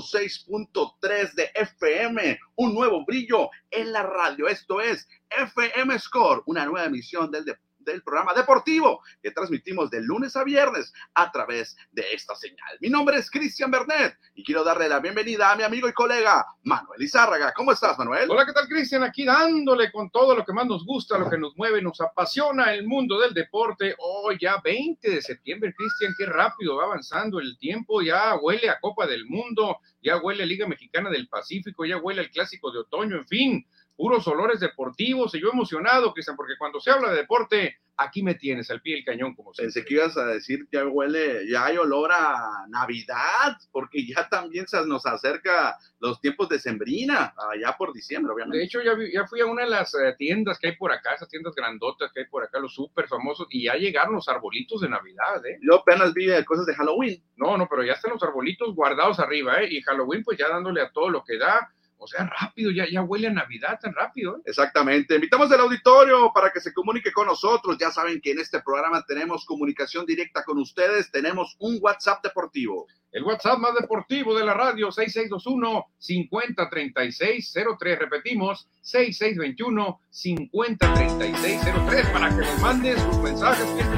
106.3 de FM, un nuevo brillo en la radio. Esto es FM Score, una nueva emisión del deporte del programa deportivo que transmitimos de lunes a viernes a través de esta señal. Mi nombre es Cristian Bernet y quiero darle la bienvenida a mi amigo y colega Manuel Izárraga. ¿Cómo estás, Manuel? Hola, ¿qué tal, Cristian? Aquí dándole con todo lo que más nos gusta, lo que nos mueve, nos apasiona el mundo del deporte. Hoy ya 20 de septiembre, Cristian, qué rápido va avanzando el tiempo, ya huele a Copa del Mundo, ya huele a Liga Mexicana del Pacífico, ya huele al Clásico de Otoño, en fin puros olores deportivos, y yo emocionado, Cristian, porque cuando se habla de deporte, aquí me tienes, al pie del cañón, como se Pensé que ibas a decir que huele, ya hay olor a Navidad, porque ya también se nos acerca los tiempos de Sembrina, allá por diciembre, obviamente. De hecho, ya, ya fui a una de las eh, tiendas que hay por acá, esas tiendas grandotas que hay por acá, los súper famosos, y ya llegaron los arbolitos de Navidad, ¿eh? Yo apenas vi cosas de Halloween. No, no, pero ya están los arbolitos guardados arriba, ¿eh? Y Halloween, pues ya dándole a todo lo que da o sea, rápido, ya, ya huele a Navidad tan rápido. ¿eh? Exactamente. Invitamos al auditorio para que se comunique con nosotros. Ya saben que en este programa tenemos comunicación directa con ustedes. Tenemos un WhatsApp deportivo. El WhatsApp más deportivo de la radio, 6621-503603. Repetimos, 6621-503603 para que nos mandes sus mensajes que es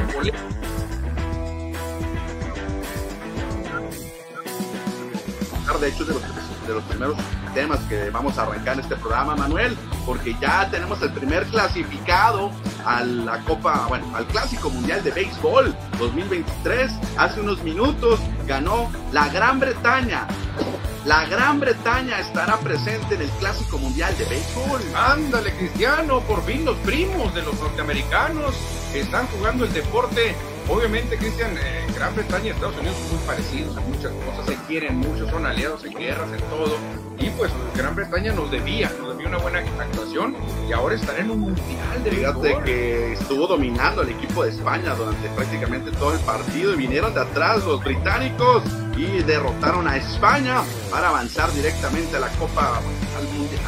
De hecho, de los de los primeros temas que vamos a arrancar en este programa, Manuel, porque ya tenemos el primer clasificado a la Copa, bueno, al Clásico Mundial de Béisbol 2023. Hace unos minutos ganó la Gran Bretaña. La Gran Bretaña estará presente en el Clásico Mundial de Béisbol. Ándale, Cristiano, por fin los primos de los norteamericanos están jugando el deporte Obviamente, Cristian, eh, Gran Bretaña y Estados Unidos son muy parecidos en muchas cosas, se quieren mucho, son aliados en guerras, en todo. Y pues Gran Bretaña nos debía, nos debía una buena actuación y ahora están en un mundial de Fíjate que estuvo dominando el equipo de España durante prácticamente todo el partido y vinieron de atrás los británicos y derrotaron a España para avanzar directamente a la Copa,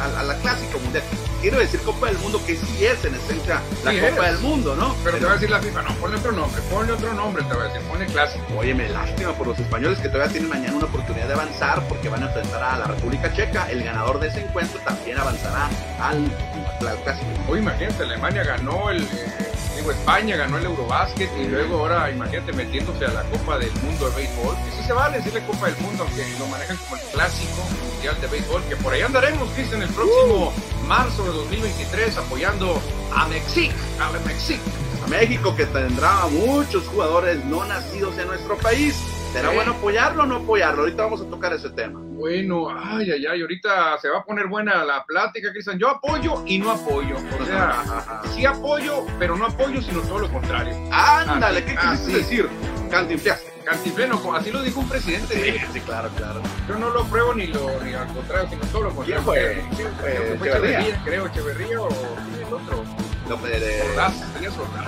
al, a la Clásico Mundial quiero decir Copa del Mundo, que sí es en esencia la Copa del Mundo, ¿no? Pero, te va a decir la FIFA, no, ponle otro nombre, ponle otro nombre, te va a decir, ponle clásico. Oye, me lástima por los españoles que todavía tienen mañana una oportunidad de avanzar porque van a enfrentar a la República Checa. El ganador de ese encuentro también avanzará al, clásico. Oye, imagínate, Alemania ganó el. Eh, digo, España ganó el Eurobásquet y luego ahora, imagínate, metiéndose a la Copa del Mundo de Béisbol. Que sí se vale decirle Copa del Mundo, aunque lo manejan como el clásico mundial de béisbol, que por ahí andaremos, Cristian, el próximo marzo de 2023 apoyando a Mexic, a Mexic. A México que tendrá muchos jugadores no nacidos en nuestro país. ¿Será bueno apoyarlo o no apoyarlo? Ahorita vamos a tocar ese tema. Bueno, ay, ay, ay, ahorita se va a poner buena la plática, Cristian. Yo apoyo y no apoyo. O sea, sí apoyo, pero no apoyo, sino todo lo contrario. Ándale, ¿qué quieres decir? Cantinflaste. Cantifleno, así lo dijo un presidente. Sí, sí, claro, claro. Yo no lo pruebo ni, lo, ni al contrario, sino todo lo contrario. ¿Quién fue? ¿Quién fue? fue Echeverría, creo, Echeverría o el otro. De...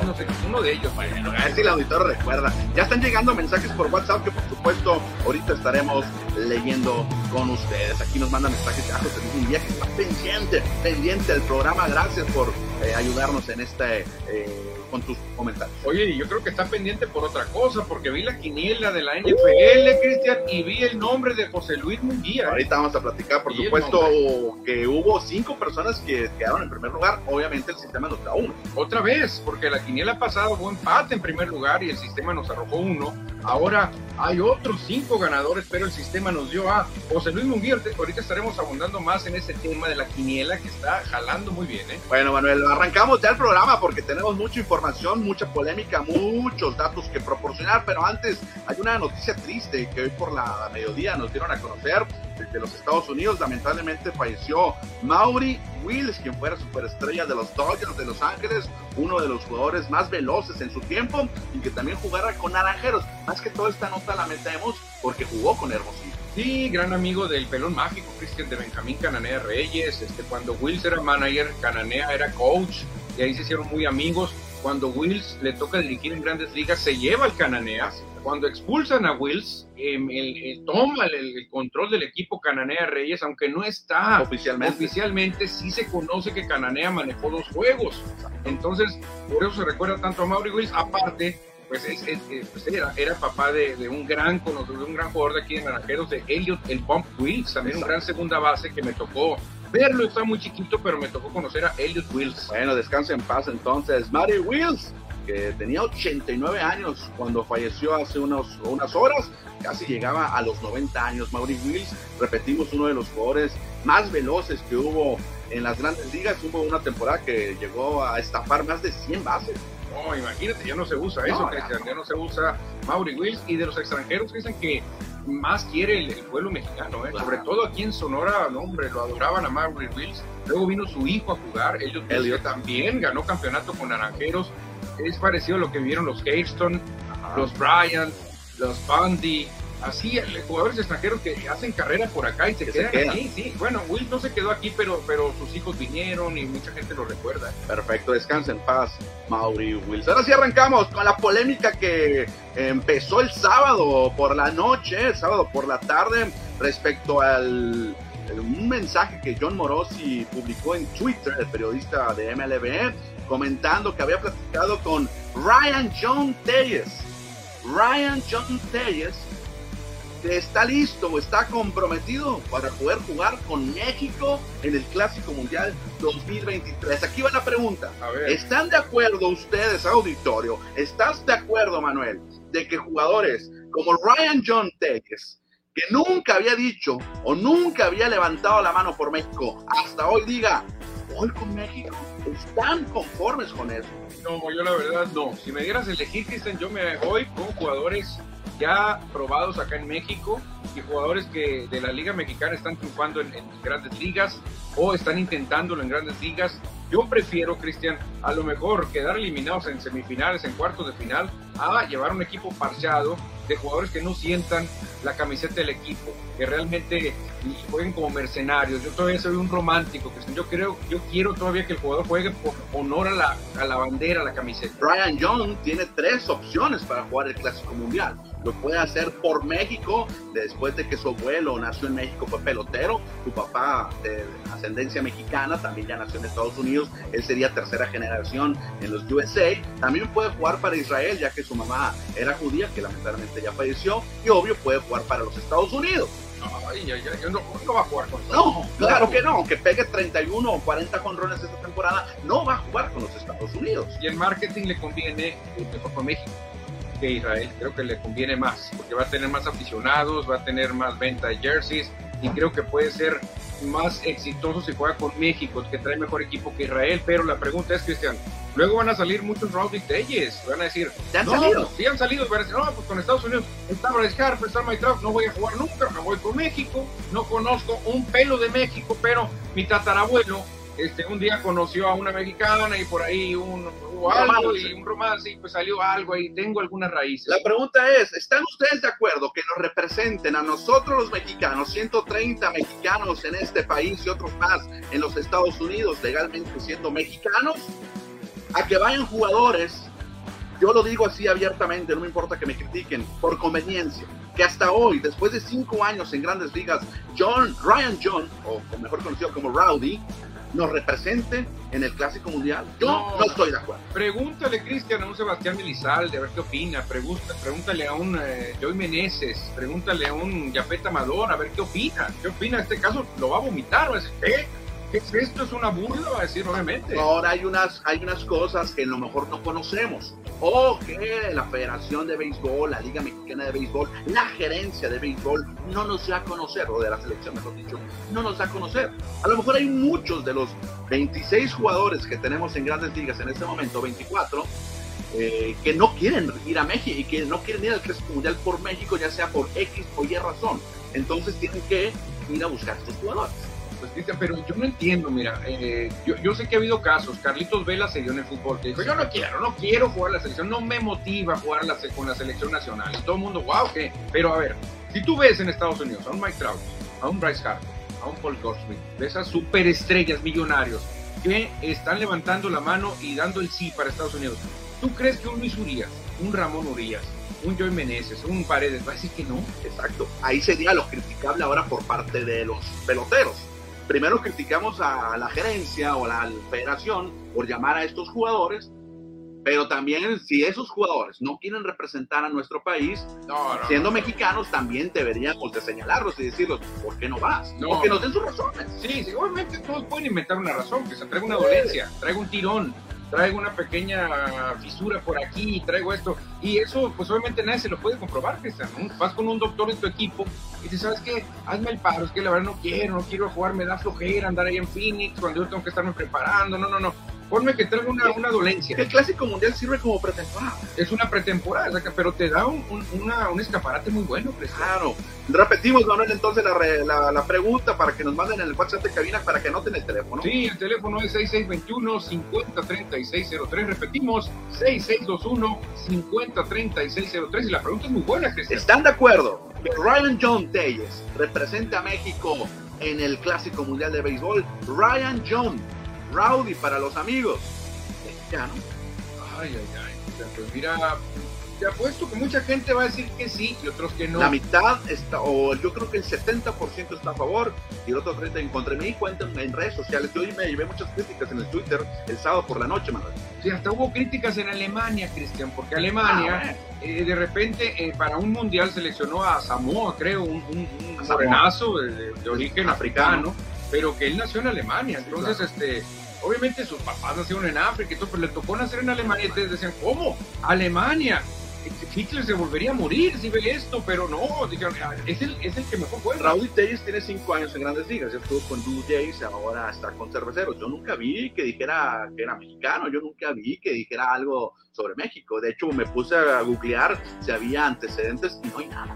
no sé, uno de ellos. Bueno, a ver si el auditor recuerda. Ya están llegando mensajes por WhatsApp que por supuesto ahorita estaremos leyendo con ustedes. Aquí nos mandan mensajes de José un día que está pendiente, pendiente del programa. Gracias por eh, ayudarnos en este... Eh, con tus comentarios. Oye, yo creo que está pendiente por otra cosa, porque vi la quiniela de la NFL, Cristian, y vi el nombre de José Luis Munguía. Ahorita vamos a platicar, por supuesto, que hubo cinco personas que quedaron en primer lugar, obviamente el sistema nos da uno. Otra vez, porque la quiniela pasada hubo empate en primer lugar y el sistema nos arrojó uno. Ahora hay otros cinco ganadores, pero el sistema nos dio a José Luis Munguía. Ahorita estaremos abundando más en ese tema de la quiniela que está jalando muy bien. ¿eh? Bueno, Manuel, arrancamos ya el programa porque tenemos mucha información mucha polémica, muchos datos que proporcionar, pero antes hay una noticia triste que hoy por la mediodía nos dieron a conocer desde los Estados Unidos. Lamentablemente falleció Maury Wills, quien fuera superestrella de los Dodgers de Los Ángeles, uno de los jugadores más veloces en su tiempo y que también jugara con Naranjeros. Más que toda esta nota la metemos porque jugó con Hermosillo. Sí, gran amigo del pelón mágico, Cristian de Benjamín Cananea Reyes. Este, cuando Wills era manager, Cananea era coach y ahí se hicieron muy amigos. Cuando Wills le toca dirigir en grandes ligas, se lleva al Cananea. Cuando expulsan a Wills, eh, toma el, control del equipo Cananea Reyes, aunque no está oficialmente. oficialmente, sí se conoce que Cananea manejó dos juegos. Entonces, por eso se recuerda tanto a Mauri Wills. Aparte, pues, pues era, era, papá de, un gran conocido, de un gran jugador de aquí en Naranjeros, de Elliot, el Bump Wills, también un gran segunda base que me tocó verlo, está muy chiquito, pero me tocó conocer a Elliot Wills. Bueno, descansa en paz entonces. Mario Wills, que tenía 89 años cuando falleció hace unos, unas horas, casi llegaba a los 90 años. Mauri Wills, repetimos, uno de los jugadores más veloces que hubo en las grandes ligas. Hubo una temporada que llegó a estafar más de 100 bases. No, imagínate, ya no se usa eso, Cristian, ya no se usa Mauri Wills. Y de los extranjeros dicen que más quiere el, pueblo mexicano, ¿eh? sobre todo aquí en Sonora, no, hombre, lo adoraban a Mauri Wills. Luego vino su hijo a jugar, ellos también ganó campeonato con Naranjeros. Es parecido a lo que vieron los Hairston, los Bryant, los Bundy, así jugadores extranjeros que hacen carrera por acá y se quedan aquí, sí. Bueno, Will no se quedó aquí, pero, pero sus hijos vinieron y mucha gente lo recuerda. Perfecto, descansa en paz, Mauri Wills. Ahora sí arrancamos con la polémica que empezó el sábado por la noche, el sábado por la tarde, respecto al un mensaje que John Morosi publicó en Twitter, el periodista de MLB, comentando que había platicado con Ryan John Telles. Ryan John Telles que está listo o está comprometido para poder jugar con México en el Clásico Mundial 2023. Aquí va la pregunta. ¿Están de acuerdo ustedes, auditorio? ¿Estás de acuerdo, Manuel, de que jugadores como Ryan John Tejes, que nunca había dicho o nunca había levantado la mano por México, hasta hoy diga, voy con México? ¿Están conformes con eso? No, yo la verdad no. Si me dieras elegir, Cristian, yo me voy con jugadores ya probados acá en México y jugadores que de la Liga Mexicana están triunfando en, grandes ligas o están intentándolo en grandes ligas. Yo prefiero, Cristian, a lo mejor quedar eliminados en semifinales, en cuartos de final, a llevar un equipo parchado de jugadores que no sientan la camiseta del equipo, que realmente jueguen como mercenarios. Yo todavía soy un romántico, que yo creo, yo quiero todavía que el jugador juegue por honor a la, a la bandera, a la camiseta. Brian Young tiene tres opciones para jugar el Clásico Mundial. Lo puede hacer por México, después de que su abuelo nació en México, fue pelotero, su papá de ascendencia mexicana también ya nació en Estados Unidos, él sería tercera generación en los USA. También puede jugar para Israel, ya que su mamá era judía, que lamentablemente ya falleció, y obvio puede jugar para los Estados Unidos. Ay, no, no, va a jugar con No, claro que no, aunque pegue 31 o 40 conrones esta temporada, no va a jugar con los Estados Unidos. Y el marketing le conviene mejor con México que Israel. Creo que le conviene más, porque va a tener más aficionados, va a tener más venta de jerseys y creo que puede ser más exitoso si juega con México, que trae mejor equipo que Israel. Pero la pregunta es, Cristian, luego van a salir muchos Rowdy Telles, van a decir, ¿Ya han no, salido? sí han salido, van a decir, no, pues con Estados Unidos está Bryce Harper, está Mike no voy a jugar nunca, me voy con México, no conozco un pelo de México, pero mi tatarabuelo este, un día conoció a una mexicana y por ahí un, hubo algo y un romance y pues salió algo ahí, tengo algunas raíces. La pregunta es, ¿están ustedes de acuerdo que nos representen a nosotros los mexicanos, 130 mexicanos en este país y otros más en los Estados Unidos legalmente siendo mexicanos? A que vayan jugadores, yo lo digo así abiertamente, no me importa que me critiquen, por conveniencia, que hasta hoy, después de cinco años en grandes ligas, John, Ryan John, o mejor conocido como Rowdy, nos represente en el Clásico Mundial. Yo no, estoy de acuerdo. Pregúntale, Cristian, a un Sebastián Milizalde, a ver qué opina. Pregunta, pregúntale a un eh, Joey Meneses, pregúntale a un Yapet Amador, a ver qué opina. ¿Qué opina? En este caso lo va a vomitar, va a decir, ¿qué? Esto? ¿Es una burla? A decir, obviamente. Ahora hay unas, hay unas cosas que a lo mejor no conocemos. O que la Federación de Béisbol, la Liga Mexicana de Béisbol, la gerencia de béisbol no nos da a conocer, o de la selección, mejor dicho, no nos da a conocer. A lo mejor hay muchos de los 26 jugadores que tenemos en grandes ligas en este momento, 24, eh, que no quieren ir a México y que no quieren ir al Clásico Mundial por México, ya sea por X o Y razón. Entonces tienen que ir a buscar a estos jugadores. Pues, pero yo no entiendo, mira, eh, yo, sé que ha habido casos, Carlitos Vela se dio en el fútbol, que dijo, yo no quiero, no quiero jugar la selección, no me motiva jugar la, con la selección nacional. Y todo el mundo, wow, ¿qué? Pero a ver, si tú ves en Estados Unidos a un Mike Trout, a un Bryce Harper, a un Paul Goldschmidt, de esas superestrellas millonarios que están levantando la mano y dando el sí para Estados Unidos, ¿tú crees que un Luis Urias, un Ramón Urias, un Joey Meneses, un Paredes, va a decir que no? Exacto. Ahí sería lo criticable ahora por parte de los peloteros primero criticamos a la gerencia o a la federación por llamar a estos jugadores, Pero también, si esos jugadores no quieren representar a nuestro país, siendo mexicanos, también deberíamos de señalarlos y decirlos, ¿por qué no vas? No. que nos den sus razones. Sí, obviamente todos pueden inventar una razón, que se traiga una dolencia, traiga un tirón, traigo una pequeña fisura por aquí, traigo esto. Y eso, pues obviamente nadie se lo puede comprobar, Cristian. Vas con un doctor en tu equipo y dices, ¿sabes qué? Hazme el paro, es que la verdad no quiero, no quiero jugar, me da flojera andar ahí en Phoenix cuando yo tengo que estarme preparando. No, no, no Ponme que traiga una, una dolencia. El Clásico Mundial sirve como pretemporada. Es una pretemporada, pero te da un, un, escaparate muy bueno. Claro. Repetimos, Manuel, entonces la, la, pregunta para que nos manden en el WhatsApp de cabina para que anoten el teléfono. Sí, el teléfono es 6621-503603. Repetimos, 6621-503603. Y la pregunta es muy buena, Cristian. ¿Están de acuerdo Ryan John Telles represente a México en el Clásico Mundial de Béisbol? Ryan John Rowdy para los amigos. Ya, ¿no? Ay, ay, ay. Pues mira, te apuesto que mucha gente va a decir que sí y otros que no. La mitad está, o yo creo que el 70% está a favor y el otro 30% en contra. Me di cuenta en redes sociales. Yo me llevé muchas críticas en el Twitter el sábado por la noche, Manuel. Sí, hasta hubo críticas en Alemania, Cristian, porque Alemania ah, eh, de repente eh, para un mundial seleccionó a Samoa, creo, un, un, de, origen africano, pero que él nació en Alemania. Entonces, este obviamente sus papás nacieron en África y todo, pero le tocó nacer en Alemania y ustedes decían, ¿cómo? Alemania. Hitler se volvería a morir si ve esto, pero no, dijeron, ah, es el, es el que mejor juega. Raúl Telles tiene cinco años en Grandes Ligas, estuvo con Blue Jays, ahora está con Cerveceros. Yo nunca vi que dijera que era mexicano, yo nunca vi que dijera algo sobre México. De hecho, me puse a googlear si había antecedentes y no hay nada.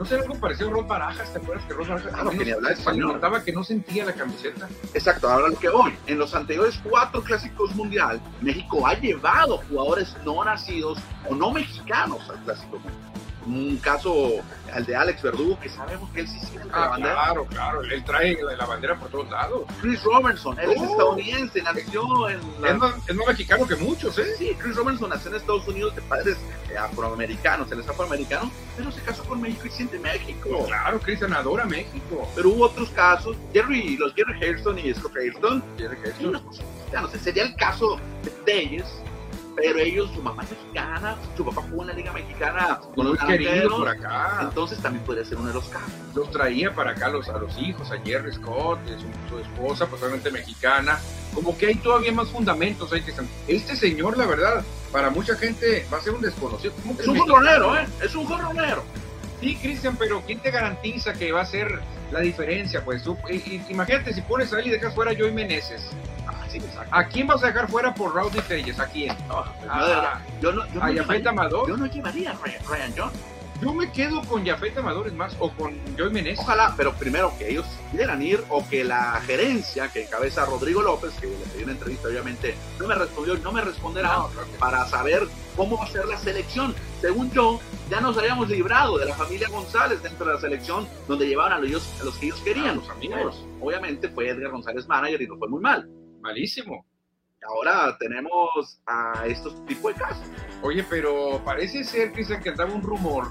No sé, algo parecido a Rod Barajas, ¿te acuerdas que Rod Barajas claro, que ni hablaba español. notaba que no sentía la camiseta? Exacto, ahora lo que hoy, en los anteriores cuatro clásicos mundial, México ha llevado jugadores no nacidos o no mexicanos al clásico mundial un caso, el de Alex Verdugo, que sabemos que él sí la ah, bandera. Claro, claro, él trae la, bandera por todos lados. Chris Robertson, él es oh. estadounidense, nació en. Es, más, mexicano que muchos, ¿eh? Sí, Chris Robertson nació en Estados Unidos de padres eh, afroamericanos, él es afroamericano, pero se casó con México y siente México. claro, Cristian adora México. Pero hubo otros casos, Jerry, los Jerry Hairston y Scott Hairston, Jerry Hairston, no sé, sería el caso de ellos pero ellos, su mamá es mexicana, su papá jugó en la Liga Mexicana con los queridos por acá. Entonces también podría ser uno de los casos. Los traía para acá los, a los hijos, a Jerry Scott, su, esposa, pues obviamente mexicana. Como que hay todavía más fundamentos. Hay que este señor, la verdad, para mucha gente va a ser un desconocido. Es un jorronero, ¿eh? Es un jorronero. Sí, Cristian, pero ¿quién te garantiza que va a ser la diferencia? Pues imagínate si pones a él y dejas fuera a Joey Meneses ¿A quién vas a dejar fuera por Rowdy Telles? ¿A quién? Ah, yo no, ¿A Amador? Yo no llevaría a Ryan, John. Yo me quedo con Jafet Amador, es más, o con Joey Meneses. Ojalá, pero primero que ellos quieran ir o que la gerencia que encabeza Rodrigo López, que le pedí una entrevista, obviamente, no me respondió y no me responderá para saber cómo va a ser la selección. Según yo, ya nos habíamos librado de la familia González dentro de la selección, donde llevaban a los, a los que ellos querían. los amigos. Obviamente fue Edgar González manager y nos fue muy mal malísimo. Ahora tenemos a estos tipos de casos. Oye, pero parece ser, Cristian, que andaba un rumor,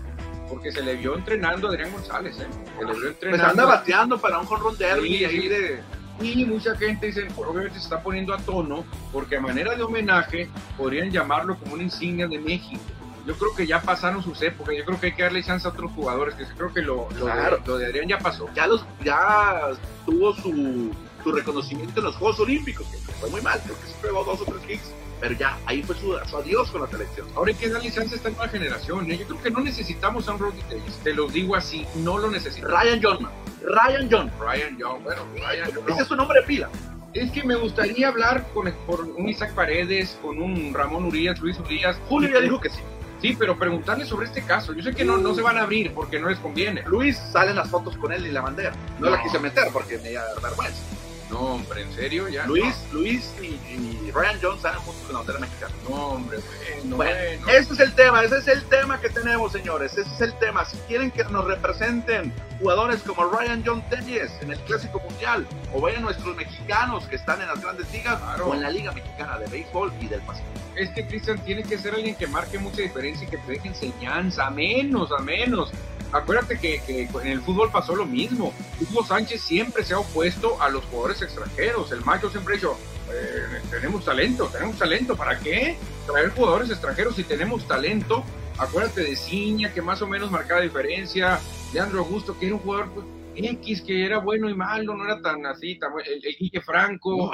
porque se le vio entrenando a Adrián González, ¿eh? Se le vio pues entrenando. Pues anda bateando para un jonrón de Y mucha gente dice, obviamente se está poniendo a tono, porque a manera de homenaje podrían llamarlo como una insignia de México. Yo creo que ya pasaron sus épocas, yo creo que hay que darle chance a otros jugadores, que creo que lo, lo, de, lo de Adrián ya pasó. Ya, los, ya tuvo su su reconocimiento en los Juegos Olímpicos, que fue muy mal, porque se pegó dos o tres kicks, pero ya, ahí fue su, adiós con la selección. Ahora hay que darle chance a esta nueva generación, ¿eh? yo creo que no necesitamos a un Roddy te lo digo así, no lo necesitamos. Ryan John, Ryan John. Ryan John, bueno, Ryan John. Ese es su nombre de pila. Es que me gustaría hablar con, un Isaac Paredes, con un Ramón Urias, Luis Urias. Julio ya dijo que sí. Sí, pero preguntarle sobre este caso. Yo sé que no, no se van a abrir porque no les conviene. Luis salen las fotos con él y la bandera. No, la quise meter porque me iba a dar vergüenza. No, hombre, ¿en serio? ya Luis, Luis y, Ryan Jones salen juntos con la bandera mexicana. No, hombre, bueno, bueno, Ese es el tema, ese es el tema que tenemos, señores. Ese es el tema. Si quieren que nos representen jugadores como Ryan John Telles en el Clásico Mundial, o vayan nuestros mexicanos que están en las grandes ligas, o en la Liga Mexicana de Béisbol y del Pacífico. Es que Cristian tiene que ser alguien que marque mucha diferencia y que te deje enseñanza, a menos, a menos acuérdate que, en el fútbol pasó lo mismo. Hugo Sánchez siempre se ha opuesto a los jugadores extranjeros. El macho siempre ha dicho, eh, tenemos talento, tenemos talento, ¿para qué? Traer jugadores extranjeros si tenemos talento. Acuérdate de Ciña, que más o menos marcaba diferencia, Leandro Augusto, que era un jugador pues, X, que era bueno y malo, no era tan así, el, el Franco,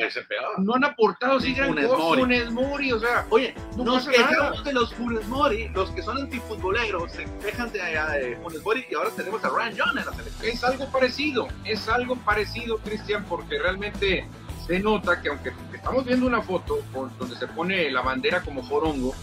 no, han aportado así gran cosa, Funes Mori, o sea, oye, no nos quejamos de los Funes Mori, los que son antifutboleros se quejan de, de Funes Mori y ahora tenemos a Ryan John en la selección. Es algo parecido, es algo parecido, Cristian, porque realmente se nota que aunque estamos viendo una foto donde se pone la bandera como jorongo,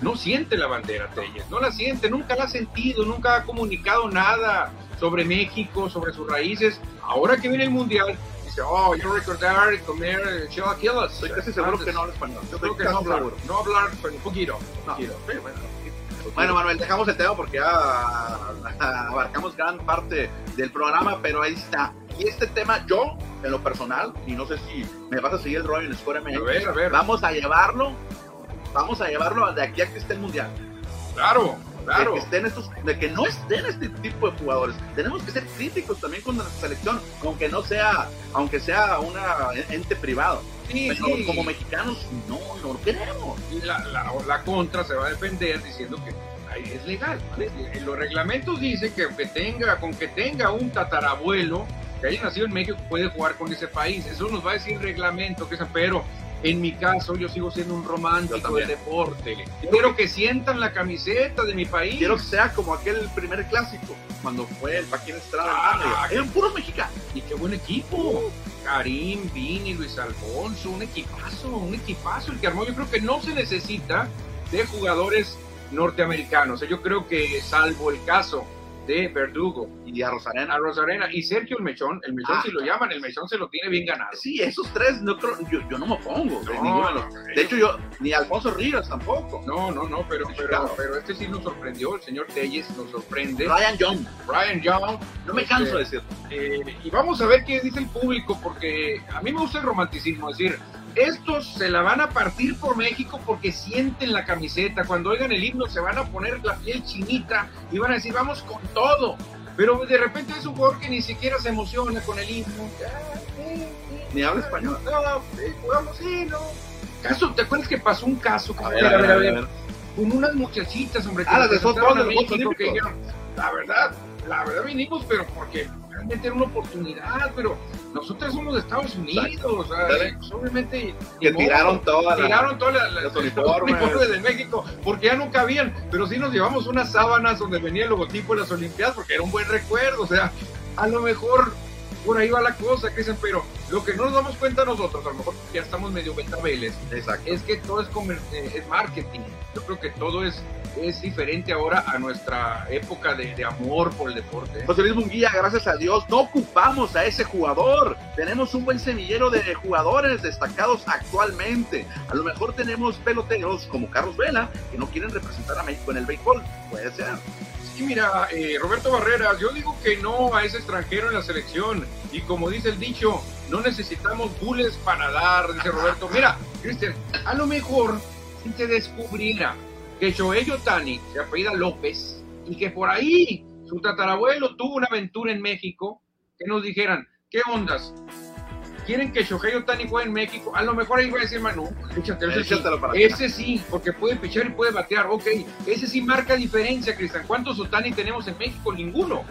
no siente la bandera Telles, no la siente, nunca la ha sentido, nunca ha comunicado nada sobre México, sobre sus raíces. Ahora que viene el Mundial, dice, oh, yo recordar comer chilaquiles. Estoy casi seguro que no habla español. Yo creo que no hablar, no hablar, pero un poquito. bueno, Manuel, dejamos el tema porque ya abarcamos gran parte del programa, pero ahí está. Y este tema, yo, en lo personal, y no sé si me vas a seguir el rollo en Score MX, a ver, a ver. vamos a llevarlo, vamos a llevarlo de aquí a que esté el Mundial. Claro, claro. De que, estén estos, de que no estén este tipo de jugadores. Tenemos que ser críticos también con nuestra selección, aunque no sea, aunque sea una ente privado. Sí, Pero como mexicanos no, no lo queremos. Y la, la, la contra se va a defender diciendo que es legal. En los reglamentos dice que aunque tenga, con que tenga un tatarabuelo que haya nacido en México puede jugar con ese país. Eso nos va a decir reglamento, que pero en mi caso yo sigo siendo un romántico del deporte. Quiero que sientan la camiseta de mi país. Quiero que sea como aquel primer clásico, cuando fue el Paquín Estrada. Ah, Eran puros mexicanos. Y qué buen equipo. Karim, Vini, Luis Alfonso, un equipazo, un equipazo el que armó. Yo creo que no se necesita de jugadores norteamericanos. Yo creo que salvo el caso de Verdugo. Y a Rosarena. A Rosarena. Y Sergio el Mechón. El Mechón, ah, si lo llaman, el Mechón se lo tiene bien ganado. Sí, esos tres, no creo, yo, yo no me pongo. de, hecho, yo, ni Alfonso Rivas tampoco. No, no, no, pero, pero, pero, este sí nos sorprendió. El señor Telles nos sorprende. Ryan Young. Ryan Young. No me canso de decirlo. Eh, y vamos a ver qué dice el público, porque a mí me gusta el romanticismo. Es decir, estos se la van a partir por México porque sienten la camiseta. Cuando oigan el himno se van a poner la piel chinita y van a decir, vamos con todo. Pero de repente es un jugador que ni siquiera se emociona con el himno. Ni habla español. No, jugamos, sí, no. Caso, ¿te acuerdas que pasó un caso? A ver, a ver, a ver, Con unas muchachitas, hombre. Ah, las de México, que la verdad, la verdad vinimos, pero porque realmente era una oportunidad, pero nosotros somos de Estados Unidos, pues, obviamente. Que tiraron todas tiraron todas las uniformes. de México, porque ya no cabían, pero sí nos llevamos unas sábanas donde venía el logotipo de las Olimpiadas, porque era un buen recuerdo, o sea, a lo mejor por ahí va la cosa, dicen, pero lo que no nos damos cuenta nosotros, a lo mejor ya estamos medio betabeles, es que todo es, eh, es marketing. Yo creo que todo es es diferente ahora a nuestra época de, amor por el deporte. José Luis Munguía, gracias a Dios, no ocupamos a ese jugador. Tenemos un buen semillero de jugadores destacados actualmente. A lo mejor tenemos peloteros como Carlos Vela que no quieren representar a México en el béisbol. Puede ser. Mira, eh, Roberto Barreras, yo digo que no a ese extranjero en la selección. Y como dice el dicho, no necesitamos bules para dar, dice Roberto. Mira, Cristian, a lo mejor si te descubriera que Shohei Otani se apellida López y que por ahí su tatarabuelo tuvo una aventura en México, que nos dijeran, ¿qué ondas? ¿Quieren que Shohei Otani juegue en México? A lo mejor ahí voy a decir, Manu, ese, sí, ese sí, porque puede pichar y puede batear, ok, ese sí marca diferencia, Cristian. ¿Cuántos Otani tenemos en México? Ninguno.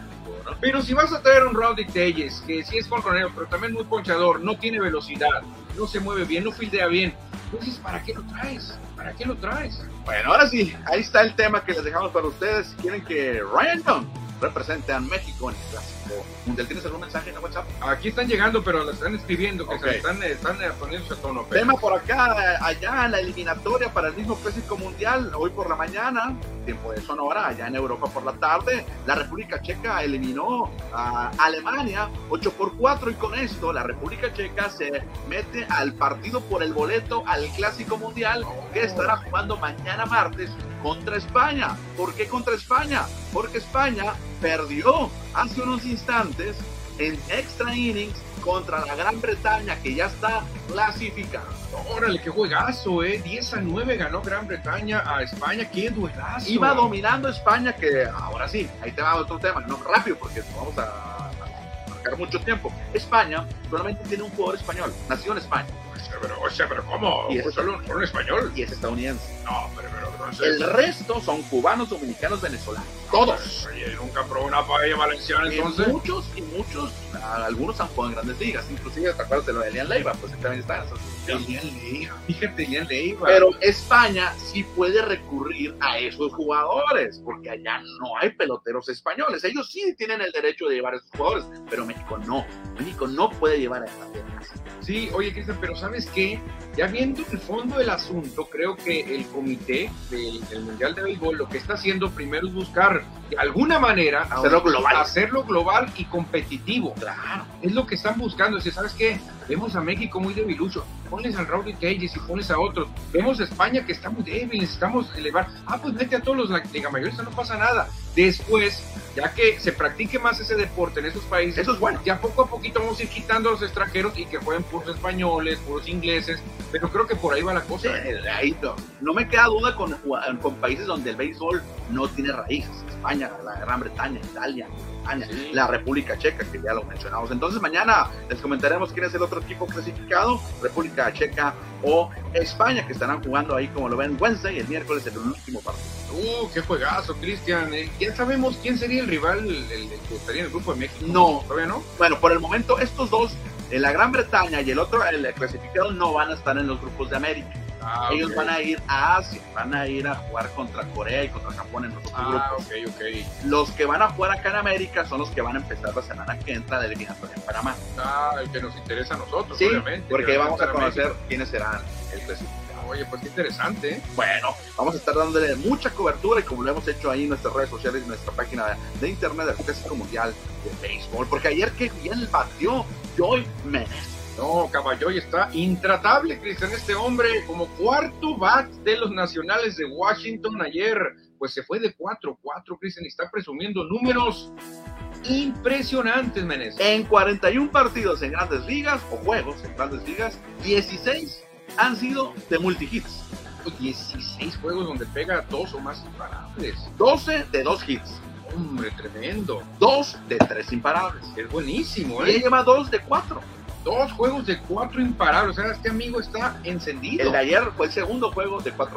Pero si vas a traer un Rowdy Telles, que sí es conronero, pero también muy ponchador, no tiene velocidad, no se mueve bien, no fildea bien, entonces, ¿para qué lo traes? ¿Para qué lo traes? Bueno, ahora sí, ahí está el tema que les dejamos para ustedes. Si quieren que Ryan Young represente a México en el clásico mundial. ¿Tienes algún mensaje en WhatsApp? Aquí están llegando, pero lo están escribiendo, que se están, están poniendo a tono. Tema por acá, allá la eliminatoria para el mismo clásico mundial, hoy por la mañana, tiempo de Sonora, allá en Europa por la tarde, la República Checa eliminó a Alemania 8 por 4 y con esto la República Checa se mete al partido por el boleto al clásico mundial que estará jugando mañana martes contra España. ¿Por qué contra España? Porque España perdió hace unos instantes en extra innings contra la Gran Bretaña, que ya está clasificada. Órale, qué juegazo, ¿eh? 10 a 9 ganó Gran Bretaña a España, qué duelazo. Iba dominando España, que ahora sí, ahí te va otro tema, no rápido, porque vamos a, marcar mucho tiempo. España solamente tiene un jugador español, nació en España. Pero, o sea, pero ¿cómo? Y es- solo, solo español. Y es estadounidense. No, pero, pero entonces. El resto son cubanos, dominicanos, venezolanos. Todos. Oye, nunca probó una paella valenciana Y entonces. muchos y muchos, algunos han jugado en grandes ligas, inclusive te acuerdas de lo de Elian Leiva, pues él también está en. Tenían Leiva, fíjate, tenían Leiva. Pero España sí puede recurrir a esos jugadores, porque allá no hay peloteros españoles. Ellos sí tienen el derecho de llevar a esos jugadores, pero México no. México no puede llevar a esta Sí, oye, Cristian, pero ¿sabes qué? Ya viendo el fondo del asunto, creo que el comité del, del Mundial de Béisbol lo que está haciendo primero es buscar de alguna manera Hacerlo global. hacerlo global y competitivo. Claro. Es lo que están buscando. ¿sabes qué? Vemos a México muy debilucho. Pones al Rowdy Telles y pones a otros. Vemos a España que está muy débil, necesitamos elevar. Ah, pues mete a todos los la- liga mayores, no pasa nada. Después, ya que se practique más ese deporte en esos países, Eso es bueno. ya poco a poquito vamos a ir quitando a los extranjeros y que jueguen puros españoles, puros ingleses, pero creo que por ahí va la cosa. Eh, ahí no, no me queda duda con, con países donde el béisbol no tiene raíces. España, la Gran Bretaña, Italia, Sí. la República Checa, que ya lo mencionamos. Entonces mañana les comentaremos quién es el otro equipo clasificado, República Checa o España, que estarán jugando ahí como lo ven Wednesday, el miércoles el último partido. Uh, qué juegazo, Cristian. Eh, ya sabemos quién sería el rival el, que estaría en el grupo de México. No. ¿Todavía no? Bueno, por el momento estos dos, eh, la Gran Bretaña y el otro, el clasificado, no van a estar en los grupos de América. Ah, Ellos van a ir a Asia, van a ir a jugar contra Corea y contra Japón en los otros Ah, grupos. ok, ok. Los que van a jugar acá en América son los que van a empezar la semana que entra de eliminatoria en Panamá. Ah, el que nos interesa a nosotros, Sí, obviamente. porque que va vamos a conocer quiénes serán el clasificado. Oye, pues qué interesante, ¿eh? Bueno, vamos a estar dándole mucha cobertura y como lo hemos hecho ahí en nuestras redes sociales y nuestra página de internet del Clásico Mundial de Béisbol. Porque ayer que bien batió Joy Menes. No, Caballoy está intratable, Cristian. Este hombre, como cuarto bat de los nacionales de Washington ayer, pues se fue de 4-4, Cristian, y está presumiendo números impresionantes, Menes. En 41 partidos en grandes ligas o juegos en grandes ligas, 16 han sido de multihits. 16 juegos donde pega dos o más imparables. 12 de 2 hits, Hombre, tremendo. 2 de 3 imparables. Es buenísimo, Y ¿eh? él lleva 2 de 4. Dos juegos de cuatro imparables. O sea, este amigo está encendido. El de ayer fue el segundo juego de 4-4.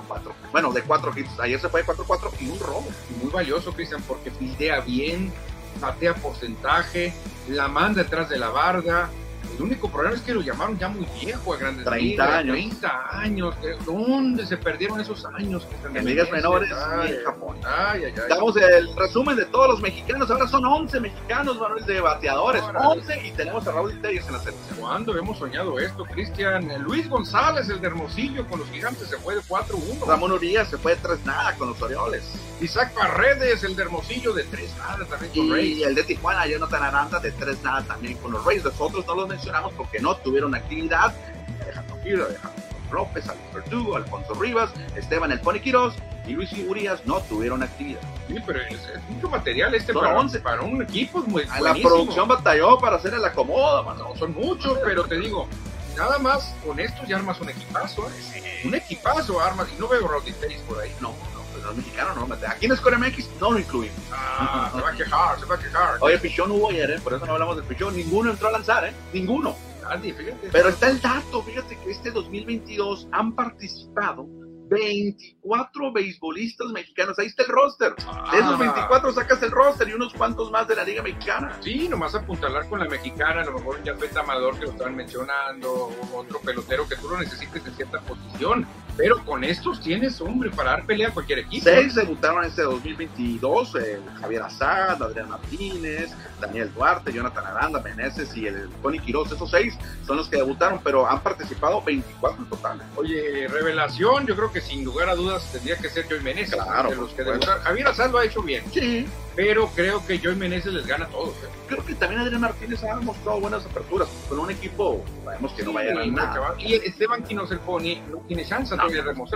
Bueno, de 4 hits. Ayer se fue de 4-4 y un robo. muy valioso, Cristian, porque fildea bien, batea porcentaje, la manda detrás de la barda. El único problema es que lo llamaron ya muy viejo a grandes 30 ligas, años. 30 años. ¿Dónde se perdieron esos años? En ligas menores Ay, y en Japón. Ay, ay, ay. Damos el resumen de todos los mexicanos. Ahora son 11 mexicanos, Manuel, de bateadores. Órale. 11 y tenemos a Raúl Telles en la selección. ¿Cuándo hemos soñado esto, Cristian? Luis González, el de Hermosillo, con los gigantes, se fue de 4-1. Ramón Urias se fue de 3 nada con los Orioles. Isaac Paredes, el de Hermosillo, de 3 nada también con Reyes. Y el de Tijuana, Jonathan Aranda, de 3 nada también con los Rays. Nosotros no los mencionamos porque no tuvieron actividad. Alejandro Giro, Alejandro López, Alex Verdugo, Alfonso Rivas, Esteban El Pony Quiroz y Luis Urias no tuvieron actividad. Sí, pero es, es mucho material este para, 11. para un equipo. Es muy A la producción batalló para hacer el acomodo, mano. No, son muchos, pero te digo, nada más con estos ya armas un equipazo. ¿eh? Un equipazo armas. Y no veo Telles por ahí. No, no, los mexicanos no. Aquí en Score MX no lo incluimos. Ah, se va a quejar, se va a quejar. Oye, Pichón hubo ayer, ¿eh? por eso no hablamos del Pichón. Ninguno entró a lanzar, ¿eh? Ninguno. Nadie, fíjate. Pero está el dato, fíjate que este 2022 han participado 24 beisbolistas mexicanos. Ahí está el roster. De esos Ah. 24 sacas el roster y unos cuantos más de la Liga Mexicana. Sí, nomás apuntalar con la mexicana, a lo mejor un Jafet Amador que lo estaban mencionando, o otro pelotero que tú lo necesites en cierta posición. Pero con estos tienes, hombre, para dar pelea a cualquier equipo. Seis debutaron este 2022, eh, Javier Azad, Adrián Martínez, Daniel Duarte, Jonathan Aranda, Meneses y el Tony Quiroz. Esos seis son los que debutaron, pero han participado 24 en total. Oye, revelación, yo creo que sin lugar a dudas tendría que ser Joy Meneses. Claro, de los por que supuesto. debutaron. Javier Azad lo ha hecho bien, Sí, pero creo que Joy Meneses les gana a todos. ¿eh? creo que también Adrián Martínez ha mostrado buenas aperturas. Con un equipo, sabemos que no vaya a Sí, ganar nada. Y Esteban Quinos el Pony no tiene chance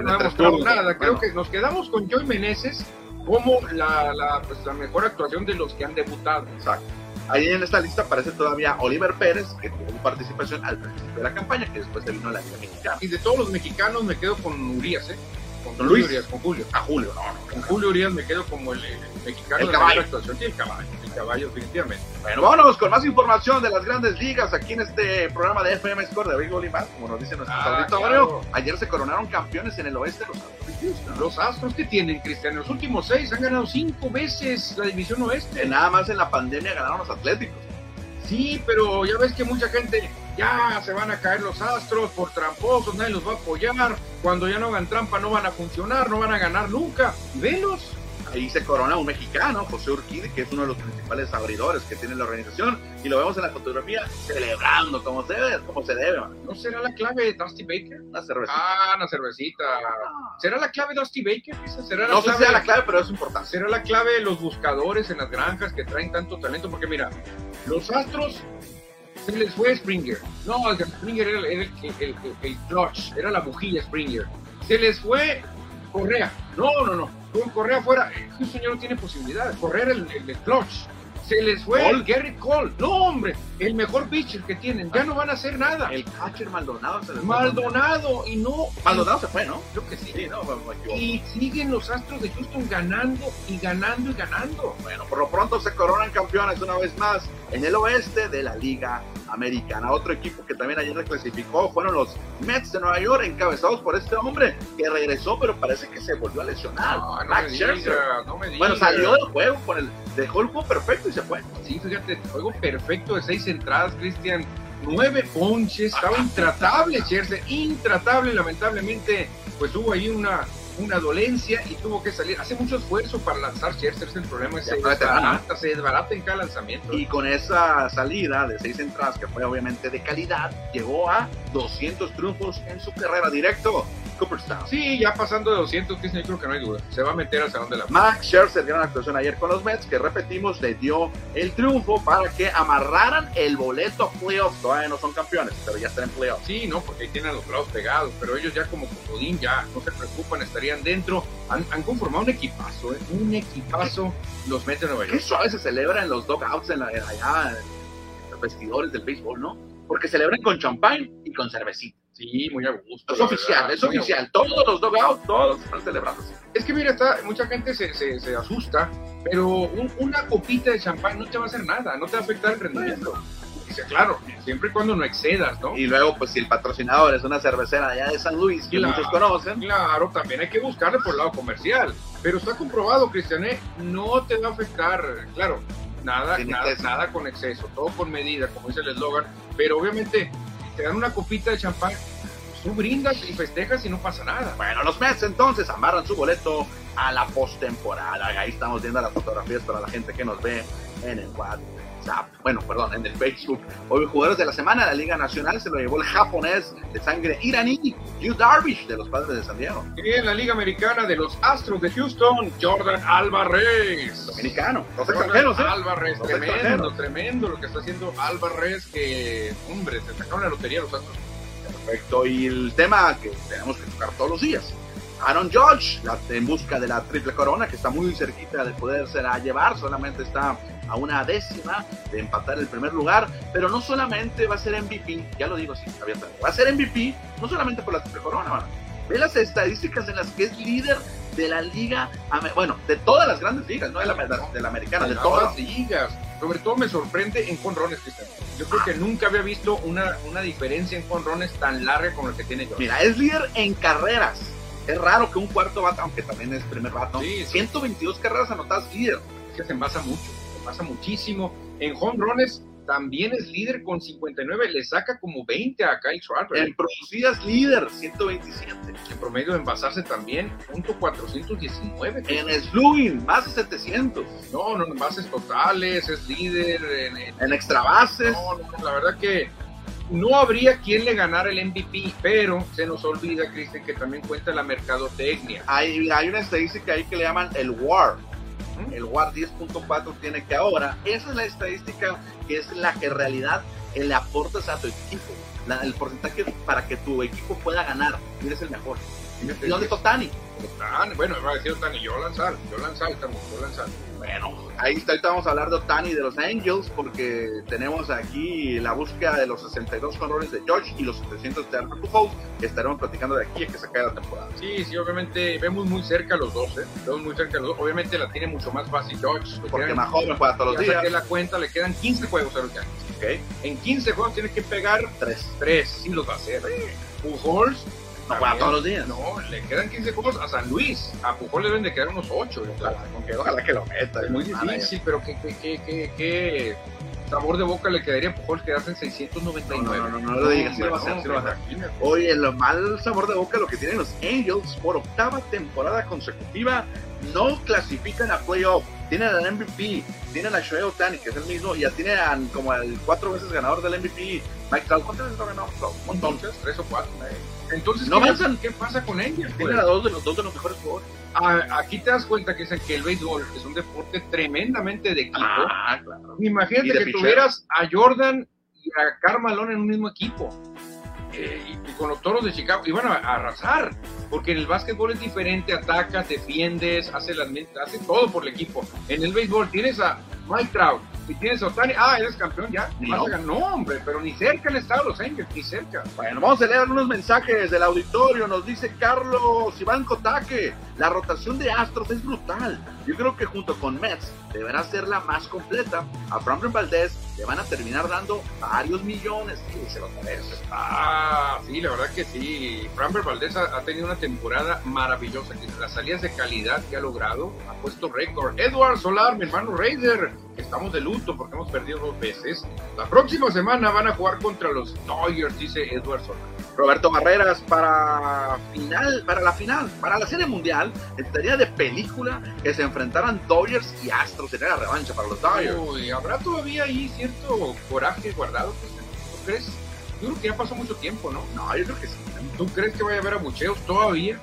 No, turnos, nada. Creo bueno. que nos quedamos con Joy Meneses como la, la, pues, la mejor actuación de los que han debutado. Exacto. Ahí en esta lista aparece todavía Oliver Pérez, que tuvo participación al principio de la campaña, que después se vino a la Liga Mexicana. Y de todos los mexicanos me quedo con Urias, ¿eh? Con, ¿Con Luis? Urias, con Julio. A Julio, no, no. Con Julio Urias me quedo como el, el mexicano El de caballo. la actuación. Sí, el caballo, el caballo, definitivamente. Bueno, vámonos con más información de las grandes ligas aquí en este programa de FM Score de Béisbol y más, como nos dice nuestro Ah, auditorio. claro. Ayer se coronaron campeones en el oeste los Astros. Los Astros que tienen, Cristian, en los últimos seis han ganado cinco veces la división oeste. Que nada más en la pandemia ganaron los Atléticos. Sí, pero ya ves que mucha gente ya se van a caer los astros por tramposos, nadie los va a apoyar. Cuando ya no hagan trampa no van a funcionar, no van a ganar nunca. Velos. Ahí se corona un mexicano, José Urquidi, que es uno de los principales abridores que tiene la organización. Y lo vemos en la fotografía celebrando como se debe, como se debe, man. ¿No será la clave Dusty Baker? Una cerveza. Ah, una cervecita. ¿Será la clave Dusty Baker? ¿Será la no sé si clave? sea la clave, pero es importante. ¿Será la clave de los buscadores en las granjas que traen tanto talento? Porque mira, los astros se les fue Springer. No, Springer era el, el, el- clutch, era la bujía Springer. Se les fue Correa. No, no, no. Con Correa fuera, Houston ya no tiene posibilidad. Correa era el, el clutch. Se les fue Cole. Gary Cole. No, hombre, el mejor pitcher que tienen. Ya no van a hacer nada. El catcher Maldonado se les fue. Maldonado y no. Maldonado se fue, ¿no? Creo que sí. Sí, no, me. Y siguen los Astros de Houston ganando y ganando y ganando. Bueno, por lo pronto se coronan campeones una vez más en el oeste de la Liga Americana. Otro equipo que también ayer clasificó fueron los Mets de Nueva York, encabezados por este hombre que regresó, pero parece que se volvió a lesionar. No, no Max no. Bueno, salió del juego, con el, dejó el juego perfecto y se fue. Sí, fíjate, juego perfecto de seis entradas, Cristian. Nueve ponches, estaba intratable, Scherzer, intratable, lamentablemente, pues hubo ahí una, una dolencia y tuvo que salir. Hace mucho esfuerzo para lanzar es el problema, Ya se fue veterano. desbarata, se desbarata en cada lanzamiento. Y con esa salida de seis entradas, que fue obviamente de calidad, llegó a 200 triunfos en su carrera directo. Cooperstown. Sí, ya pasando de 200, Cristian, yo creo que no hay duda. Se va a meter al Salón de la. Max Scherzer, gran actuación ayer con los Mets, que repetimos, le dio el triunfo para que amarraran el boleto a playoffs. Todavía no son campeones, pero ya están en playoffs. Sí, no, porque ahí tienen los brazos pegados, pero ellos ya como comodín ya no se preocupan, estarían dentro. Han, han conformado un equipazo, ¿eh? un equipazo los Mets de Nueva Qué York. suave se celebra en los dogouts, en la, allá, en los vestidores del béisbol, ¿no? Porque celebran con champán y con cervecita. Sí, muy a gusto. Es oficial, verdad, es oficial. Todos los dogouts, todos están celebrando. Es que mira, está, mucha gente se, se, se asusta, pero un- una copita de champán no te va a hacer nada, no te va a afectar el rendimiento. Dice, claro, siempre y cuando no excedas, ¿no? Y luego, pues si el patrocinador es una cervecera allá de San Luis, que Claro. muchos conocen, Claro, también hay que buscarle por el lado comercial, pero está comprobado, Cristiané, no te va a afectar, claro, nada, nada, nada con exceso, todo con medida, como dice el eslogan, pero obviamente te dan una copita de champán, tú brindas y festejas y no pasa nada. Bueno, los Mets entonces amarran su boleto a la postemporada. Ahí estamos viendo las fotografías para la gente que nos ve en el WhatsApp. Bueno, perdón, en el Facebook. Hoy, jugadores de la semana de la Liga Nacional se lo llevó el japonés de sangre iraní, Yu Darvish, de los Padres de San Diego. Y en la Liga Americana de los Astros de Houston, Jordan Alvarez. Dominicano. Los Jordan extranjeros, ¿eh? Álvarez, Los tremendo, extranjeros. tremendo lo que está haciendo Álvarez, que, hombre, se sacaron la lotería los Astros. Perfecto. Y el tema que tenemos que tocar todos los días. Aaron Judge, la- en busca de la triple corona, que está muy cerquita de poderse la llevar, solamente está a una décima de empatar el primer lugar, pero no solamente va a ser MVP, ya lo digo así, abiertamente, va a ser MVP no solamente por la triple corona, mano. ve las estadísticas en las que es líder de la liga, bueno, de todas las grandes ligas, no de la, de la americana, de En todas. las ligas. Sobre todo me sorprende en conrones, Cristian. Yo creo que nunca había visto una, una diferencia en conrones tan larga como la que tiene Jordan. Mira, es líder en carreras. Es raro que un cuarto bata, aunque también es primer bata, Sí, sí. 122 carreras anotadas líder. Es que se envasa mucho, se envasa muchísimo. En home runs también es líder con 59, le saca como 20 a Kyle Schwarber. En producidas líder, 127. En promedio de envasarse también, punto 419. En slugging, más de 700. No, no, en bases totales, es líder. En, en- En extra bases. no, no, la verdad que no habría quien le ganara el MVP, pero se nos olvida, Cristian, que también cuenta la mercadotecnia. Hay, hay una estadística ahí que le llaman el WAR. ¿Mm? El WAR 10.4 tiene que ahora. Esa es la estadística que es la que en realidad le aportas a tu equipo. La- el porcentaje para que tu equipo pueda ganar. Y eres el mejor. ¿Y dónde está Tani? Tan- bueno, va a decir Tani, Yolan Sal, Yolan Sal, estamos, Yolan Sal. Bueno, ahí está, ahorita vamos a hablar de Otani y de los Angels, porque tenemos aquí la búsqueda de los 62 colores de George y los 700 de Albert Pujols, que estaremos platicando de aquí a que se acabe la temporada. Sí, sí, obviamente vemos muy cerca los dos, ¿eh? Vemos muy cerca los dos. Obviamente la tiene mucho más fácil George. Porque más joven juega todos los días. la cuenta, le quedan 15 juegos a los Yankees. Ok, En 15 juegos tienes que pegar tres. 3, sí los va a hacer. Pujols No juega todos los días. No, le quedan 15 juegos a San Luis. A Pujols le deben de quedar unos 8. Ojalá, ojalá que lo meta. Es muy difícil, pero qué, qué, qué, qué, qué sabor de boca le quedaría a Pujols quedarse en 699. No, no, no, no lo digas, lo lo. Oye, el mal sabor de boca lo que tienen los Angels por octava temporada consecutiva no clasifican a playoff. Tienen al MVP, tienen a Shohei Otani, que es el mismo, y ya tienen como el cuatro veces ganador del MVP, Mike Trout. ¿Cuántas veces lo ganó? Muchas, tres o cuatro. Entonces, No ¿qué, avanzan. ¿qué pasa con ellos? Tienen a dos de los dos de los mejores jugadores. Ah, aquí te das cuenta que, dicen que el béisbol es un deporte tremendamente de equipo. Ah, claro. Imagínate que tuvieras a Jordan y a Carmalón en un mismo equipo. Eh, y, y con los toros de Chicago iban a, a arrasar. Porque en el básquetbol es diferente, atacas, defiendes, hace, las, hace todo por el equipo. En el béisbol tienes a Mike Trout y tienes a Otani. Ah, eres campeón ya. Ni Vas a no. hombre, pero ni cerca han estado los Angels, ni cerca. Bueno, vamos a leer algunos mensajes del auditorio. Nos dice Carlos Iván Kotaque, la rotación de Astros es brutal. Yo creo que junto con Mets deberá ser la más completa. A Framber Valdez le van a terminar dando varios millones. Sí, se lo merece. Ah, sí, la verdad que sí. Framber Valdez ha, tenido una temporada maravillosa. Las salidas de calidad que ha logrado, ha puesto récord. Edward Solar, mi hermano Raider, estamos de luto porque hemos perdido dos veces. La próxima semana van a jugar contra los Dodgers, dice Edward Solar. Roberto Barreras para final, para la final, para la serie mundial, estaría de película que se enfrentaran Dodgers y Astros. Sería la revancha para los Dodgers. Uy, ¿habrá todavía ahí cierto coraje guardado? ¿Tú crees? Yo creo que ya pasó mucho tiempo, ¿no? No, yo creo que sí. ¿Tú crees que vaya a haber abucheos todavía?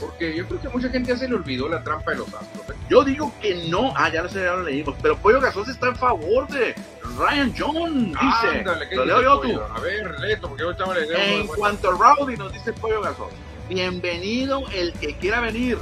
Porque yo creo que mucha gente ya se le olvidó la trampa de los astros. ¿eh? Yo digo que no. Ah, ya lo sé, ya lo leímos. Pero Pollo Gasos está en favor de Ryan John, dice. Ándale, ¿qué lo dice leo yo tú. A ver, leto, porque ahorita me le leo. En cuanto a Rowdy, nos dice Pollo Gasol. Bienvenido el que quiera venir.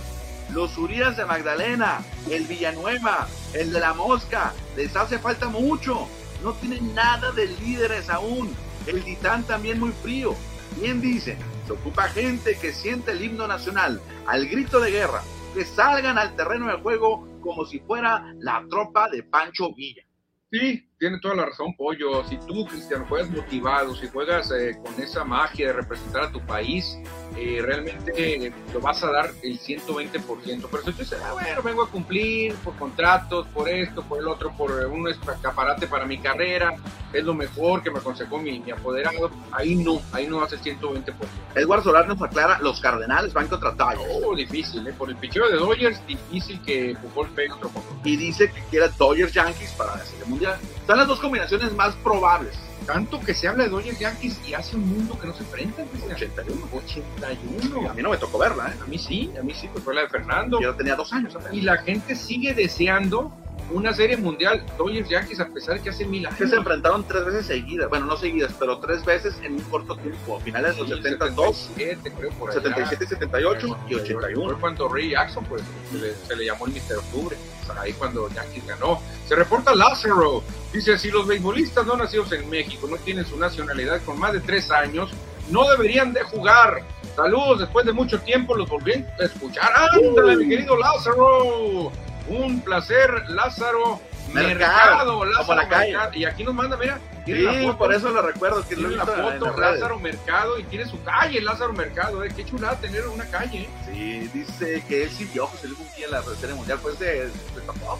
Los Urias de Magdalena, el Villanueva, el de la Mosca. Les hace falta mucho. No tienen nada de líderes aún. El Titán también muy frío. Bien dice, se ocupa gente que siente el himno nacional al grito de guerra. Que salgan al terreno de juego como si fuera la tropa de Pancho Villa. Sí, tiene toda la razón, Pollo. Si tú, Cristiano, juegas motivado, si juegas eh, con esa magia de representar a tu país, eh, realmente eh, lo vas a dar el 120%. Pero si tú dices, ah, bueno, vengo a cumplir por contratos, por esto, por el otro, por un escaparate para mi carrera, es lo mejor que me aconsejó mi, mi apoderado, ahí no, ahí no hace el 120%. Edward Solar nos aclara, los Cardenales van contra Dodgers. Oh, difícil, ¿eh? Por el picheo de Dodgers, difícil que Pujol pegue otro poco. y dice que quiere Dodgers Yankees para la Serie Mundial. Son las dos combinaciones más probables. Tanto que se habla de Dodgers Yankees y hace un mundo que no se enfrentan. Cristian. 81. 81. A mí no me tocó verla, ¿eh? A mí sí, a mí sí, pues fue la de Fernando. Yo tenía dos años apenas. Y la gente sigue deseando una serie mundial Dodgers Yankees a pesar de que hace mil años. Que se enfrentaron tres veces seguidas, bueno, no seguidas, pero tres veces en un corto tiempo, finales de los Sí, 72, 77, creo, por allá. 77, 78 y 81. Fue cuando Ray Jackson, pues, se le, se le llamó el Mister Octubre. O sea, ahí cuando Yankees ganó. Se reporta Lázaro. Dice, si los beisbolistas no nacidos en México no tienen su nacionalidad con más de tres años, no deberían de jugar. Saludos, después de mucho tiempo los volví a escuchar. ¡Ándale, mi querido Lázaro! Un placer, Lázaro. Mercado, Lázaro. Mercado. Y aquí nos manda, mira, tiene la Sí, foto. por eso lo recuerdo, que Tiene la en foto. Lázaro Mercado, y tiene su calle, Lázaro Mercado, ¿eh? Qué chulada tener una calle, ¿eh? Sí, dice que él sí vio José Luis Munguía en la Serie Mundial, pues de, de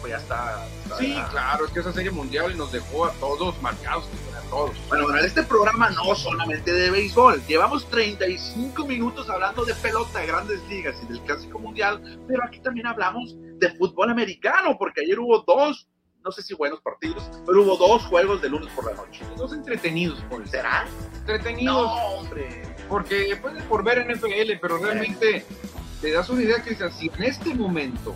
pues ya está. está- Sí, claro, es que esa serie mundial nos dejó a todos marcados, a todos. Bueno, bueno, en este programa no solamente de béisbol, llevamos 35 minutos hablando de pelota de grandes ligas y del clásico mundial, pero aquí también hablamos de fútbol americano, porque ayer hubo dos, no sé si buenos partidos, pero hubo dos juegos de lunes por la noche. Dos entretenidos, por el ¿Será? Entretenidos, No, hombre. porque puedes por ver NFL, pero realmente te das una idea que si en este momento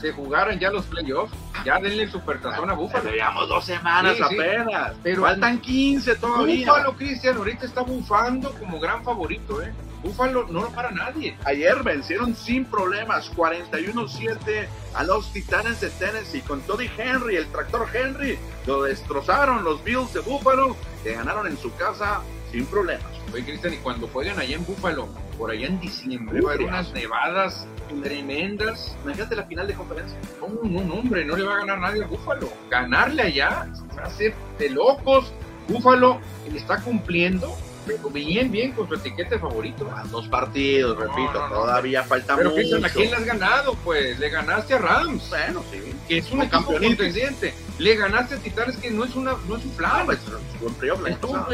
se jugaran ya los playoffs, ya denle el supertazón a Búfalo. Llevamos dos semanas Sí, sí. apenas, Pero- faltan 15 todavía. Búfalo, Cristian, ahorita está bufando como gran favorito, ¿eh? Búfalo no lo para nadie. Ayer vencieron sin problemas 41-7 a los Titanes de Tennessee con Toddy Henry, el tractor Henry. Lo destrozaron los Bills de Búfalo, que ganaron en su casa sin problemas. Oye, Cristian, y cuando juegan allá en Búfalo, por allá en diciembre, va a haber unas nevadas tremendas. Imagínate la final de conferencia. No, no, no, hombre, no le va a ganar nadie a Búfalo. Ganarle allá va a ser de locos. Búfalo está cumpliendo pero bien, bien con su etiqueta favorito. A dos partidos, repito, no, no. todavía falta Pero mucho. ¿a quién le has ganado? Pues le ganaste a Rams, Bueno, sí. que es un equipo contendiente. Le ganaste a Titanes, que no es una, no es un plan. pues,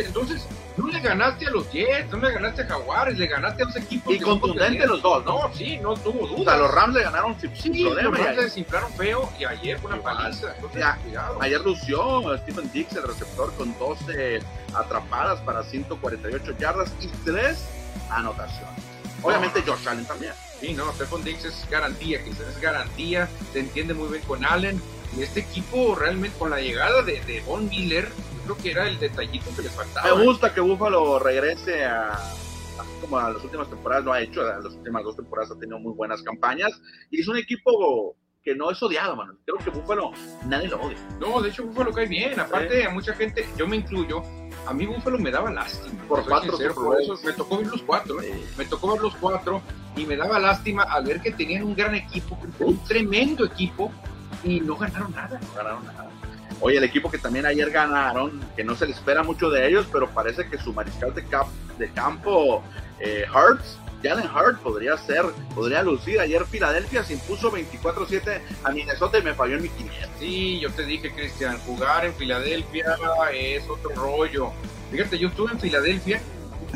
entonces, no le ganaste a los Jets, no le ganaste a Jaguares, le ganaste a dos equipos. Y contundente los dos, ¿no? No, sí, no tuvo O sea, duda. los Rams le ganaron sin, sin Sí, los problema. Rams y se desinflaron feo y ayer fue una Igual. paliza. Entonces. Ayer lució Stephen Dix, el receptor, con 12 atrapadas para 148 yardas y 3 anotaciones. Obviamente Josh Allen también. Sí, no, Stephon Diggs es garantía, es garantía, se entiende muy bien con Allen. Y este equipo realmente con la llegada de, de Von Miller, creo que era el detallito que les faltaba. Me gusta que Buffalo regrese a, así como a las últimas temporadas lo ha hecho, a las últimas dos temporadas ha tenido muy buenas campañas y es un equipo que no es odiado, mano. Creo que Buffalo nadie lo odia. No, de hecho Búfalo cae bien. Aparte, a mucha gente, yo me incluyo, a mí Búfalo me daba lástima. Por cuatro sincero, por eso me tocó ver los cuatro. ¿eh? Me tocó ver los cuatro y me daba lástima al ver que tenían un gran equipo, un tremendo equipo y no ganaron nada. No ganaron nada. Oye, el equipo que también ayer ganaron, que no se le espera mucho de ellos, pero parece que su mariscal de, de campo, eh, Hurts, Jalen Hurts, podría ser, podría lucir. Ayer Filadelfia se impuso 24-7 a Minnesota y me falló en mi 500. Sí, yo te dije, Cristian, jugar en Filadelfia es otro rollo. Fíjate, yo estuve en Filadelfia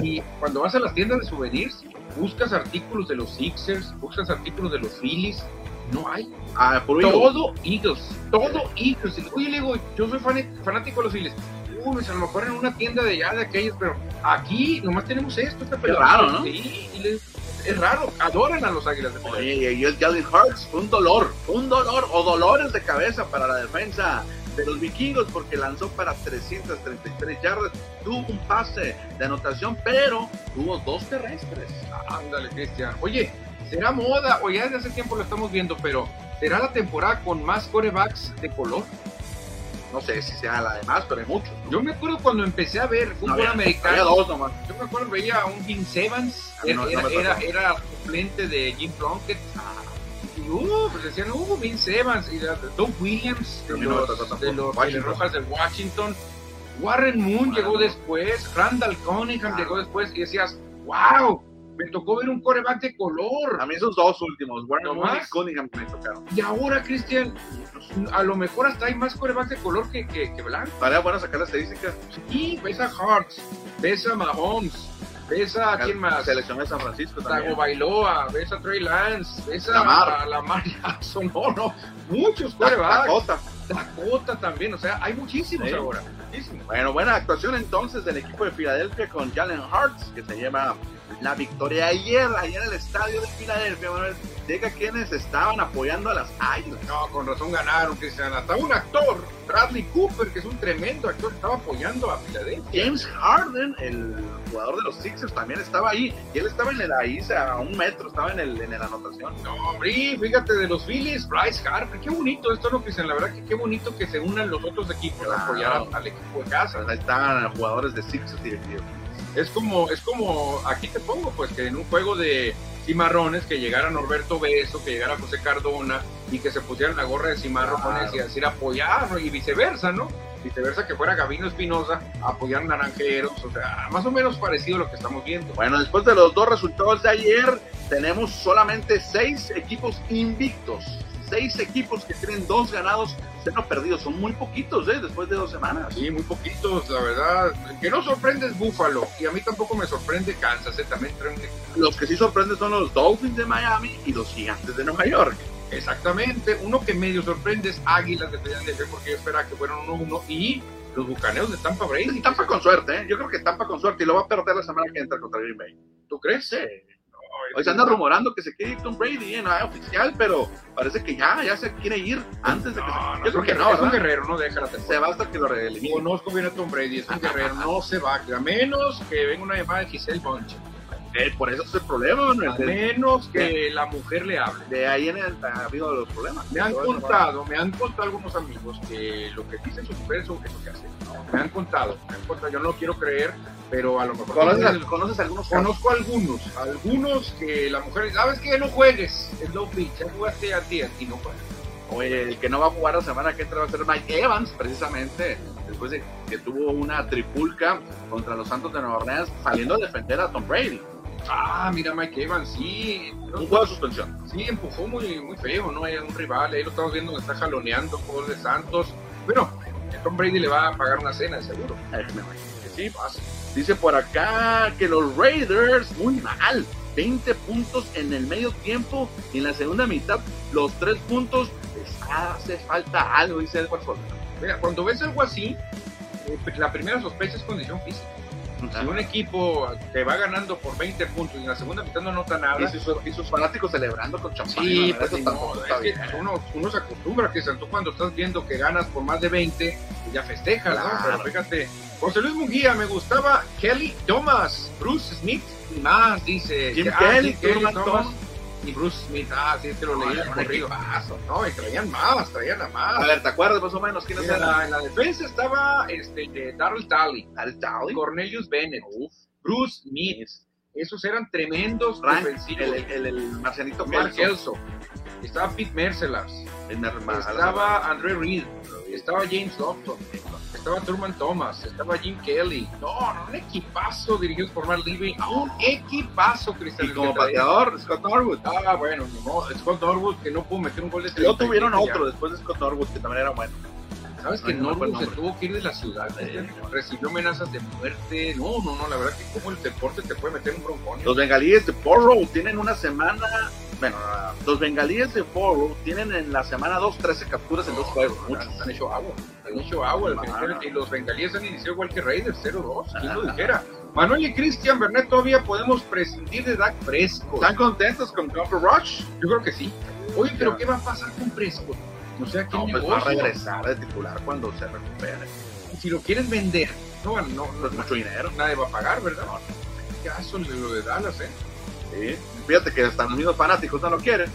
y cuando vas a las tiendas de souvenirs, buscas artículos de los Sixers, buscas artículos de los Phillies, no hay. Ah, por Todo Eagles, todo Eagles. Oye, le digo, yo soy fan- fanático de los Phillies. Uy, pues, a lo mejor en una tienda de allá, de aquellos, pero aquí nomás tenemos esto, esta pelota. raro, ¿no? Sí, y es raro. Adoran a los Águilas de Filadelfia. Oye, y el Jalen Hurts, un dolor, un dolor o dolores de cabeza para la defensa de los vikingos porque lanzó para 333 yardas, tuvo un pase de anotación, pero tuvo dos terrestres. Ándale, Cristian. Oye, será moda, o ya desde hace tiempo lo estamos viendo, pero ¿será la temporada con más corebacks de color? No sé si sea la de más, pero hay muchos. Yo me acuerdo cuando empecé a ver No, fútbol había- americano. Había dos nomás. Yo me acuerdo veía a un Vince Evans, A mí era, no- no era, era, era suplente de Jim Plunkett. Y uh, pues decían, uh, Vince Evans y Doug Williams de no los, de los. Rojas de Washington. Warren Moon Warren llegó después, Randall Cunningham Ah. llegó después y decías, wow, me tocó ver un coreback de color. A mí esos dos últimos, Warren ¿No Moon y más? Cunningham me tocaron. Y ahora, Cristian, a lo mejor hasta hay más corebacks de color que, que, que blanco. Estaría bueno sacar la estadística. Y ves a Hartz, ves a Mahomes, ves a quién más, Selección de San Francisco Tago. Bailoa, ves a Trey Lance, ves a Lamar. a Lamar Jackson, no, no, muchos corebacks. Dakota también, o sea, hay muchísimos Sí. ahora, muchísimos. Bueno, buena actuación entonces del equipo de Filadelfia con Jalen Hurts, que se lleva la victoria ayer, ayer en el estadio de Filadelfia. Manuel. Diga quienes estaban apoyando a las Águilas. No, con razón ganaron, Cristian. Hasta un actor, Bradley Cooper, que es un tremendo actor, estaba apoyando a Filadelfia. James Harden, el jugador de los Sixers, también estaba ahí. Y él estaba en el ahí, a un metro, estaba en, el, en la anotación. No, hombre, fíjate de los Phillies, Bryce Harper, qué bonito esto, ¿no, Cristian? La verdad que qué bonito que se unan los otros equipos a Claro. apoyar al, al equipo de casa. Ahí estaban jugadores de Sixers y de Phillies. Es como, es como, aquí te pongo, pues que en un juego de cimarrones, que llegara Norberto Beso, que llegara José Cardona y que se pusieran la gorra de cimarrones Claro. y decir apoyar, y viceversa, ¿no? Viceversa que fuera Gabino Espinosa, apoyar naranjeros, o sea, más o menos parecido a lo que estamos viendo. Bueno, después de los dos resultados de ayer, tenemos solamente seis equipos invictos. Seis equipos que tienen dos ganados, cero perdidos. Son muy poquitos, ¿eh? Después de dos semanas. Sí, muy poquitos, la verdad. El que no sorprende es Búfalo, y a mí tampoco me sorprende Kansas, ¿eh? también traen Los que sí sorprenden son los Dolphins de Miami y los Gigantes de Nueva York. Exactamente, uno que medio sorprende es Águilas de Filadelfia porque yo esperaba que fueran 1-1 y los Bucaneos de Tampa Bay. Tampa con suerte, ¿eh? Yo creo que Tampa con suerte y lo va a perder la semana que entra contra Green Bay. ¿Tú crees? Sí. Hoy se anda rumorando que se quiere ir Tom Brady, ¿eh? no es oficial, pero parece que ya, ya se quiere ir antes de que se... No, no, Yo es creo un que guerrero, no, es un guerrero, no deja la Se temporada. va hasta que lo elimine. Conozco bien a Tom Brady, es un guerrero, no se va, a menos que venga una llamada de Giselle Bunch. Eh, por eso es el problema, Manuel. A menos que la mujer le hable. De ahí en el, ha habido los problemas. Me han contado, me han contado algunos amigos que lo que dice su mujer es lo que hace. Me han contado, me han contado, yo no quiero creer, pero a lo mejor. ¿Conoces, ¿conoces algunos? Conozco algunos, algunos que la mujer, ¿sabes qué? No juegues, es pitch, ya jugaste a ti, y no juegas. Oye, el que no va a jugar la semana que entra va a ser Mike Evans, precisamente, después de que tuvo una tripulca contra los Santos de Nueva Orleans, saliendo a defender a Tom Brady. Ah, mira Mike Evans, sí. Un juego de suspensión. Sí, empujó muy, muy feo, ¿no? Hay un rival, ahí lo estamos viendo que está jaloneando, jugador de Santos. Bueno, Tom Brady le va a pagar una cena, seguro. sí, pasa. Dice por acá que los Raiders, muy mal. 20 puntos en el medio tiempo y en la segunda mitad los 3 puntos les hace falta algo, dice Edward Mira, cuando ves algo así, eh, la primera sospecha es condición física. Si un equipo te va ganando por 20 puntos y en la segunda mitad no nota nada. Y sus, fanáticos celebrando con champán. Sí, pues uno, uno, se acostumbra que tú cuando estás viendo que ganas por más de 20, pues ya festejas, ¿no? Pero fíjate, José Luis Munguía, me gustaba Kelly Thomas, Bruce Smith y más, dice. Jim ah, Kelly, Kelly Thomas y Bruce Smith, ah, sí, es que lo leí en corrido. No, y traían más, traían a más. A ver, ¿te acuerdas más o menos? La, en la defensa estaba este, Darryl Talley, Darryl Talley, Cornelius Bennett, Bruce Smith. Esos eran tremendos defensivos. El, el, el, Marcianito Mark Kelso. Estaba Pete Mercelars. Estaba Andre Reed. Estaba James Lofton estaba Truman Thomas, estaba Jim Kelly. No, no, un equipazo dirigido por Mark Levy. Un equipazo, Cristian. Y como pateador, Scott Norwood. Ah, bueno, no, Scott Norwood que no pudo meter un gol de Luego tuvieron otro después de Scott Norwood que también era bueno. ¿Sabes que Norwood se tuvo que ir de la ciudad? Recibió amenazas de muerte. No, no, no, la verdad que como el deporte te puede meter un broncón. Los bengalíes de Porro tienen una semana bueno, los bengalíes de Borough tienen en la semana 2 13 capturas en dos juegos. Muchos. Han hecho agua. Han hecho agua. y los bengalíes han iniciado igual que Raiders, 0-2. ¿Quién lo dijera? Manuel y Cristian Bernet todavía podemos prescindir de Dak Fresco. ¿Están contentos con Cooper Rush? Yo creo que sí. Oye, pero ¿qué va a pasar con Fresco? No sé a quién no, pues va a regresar de titular cuando se recupere. Si lo quieres vender, no, no, no, pues mucho dinero. Nadie va a pagar, ¿verdad? ¿Qué caso lo de Dallas, eh? Fíjate que hasta los mismos fanáticos no lo quieren.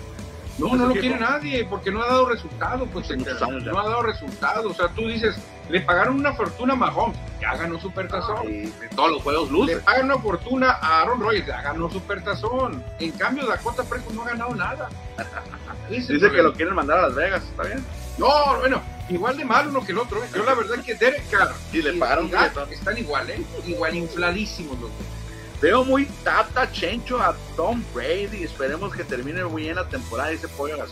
No, no lo quiere nadie, porque no ha dado resultado, pues no ha dado resultado. O sea, tú dices, le pagaron una fortuna a Mahomes, ya ganó Supertazón. Y todos los juegos luces. Le pagan una fortuna a Aaron Rodgers, ya ganó Supertazón. En cambio, Dakota Prescott no ha ganado nada. Dice que lo quieren mandar a Las Vegas, ¿está bien? No, bueno, igual de mal uno que el otro. ¿eh? Yo la verdad es que Derek Carr y, le pagaron están igual, ¿eh? Igual infladísimos los dos. Veo muy tata chencho a Tom Brady. Esperemos que termine muy bien la temporada y se pollo las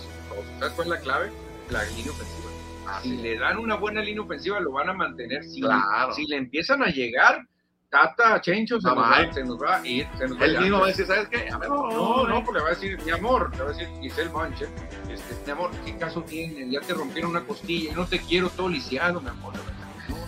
¿Sabes cuál es la clave? La línea ofensiva. Ah, si le dan una buena línea ofensiva, lo van a mantener. Si, claro. si le empiezan a llegar, Tata Chencho se, nos va, se nos va a ir. Se nos va Él mismo va a decir, ¿sabes qué? No, no, no, porque le va a decir, mi amor, le va a decir Giselle Buncher, este, mi amor, ¿qué caso tiene? Ya te rompieron una costilla, no te quiero todo lisiado, mi amor.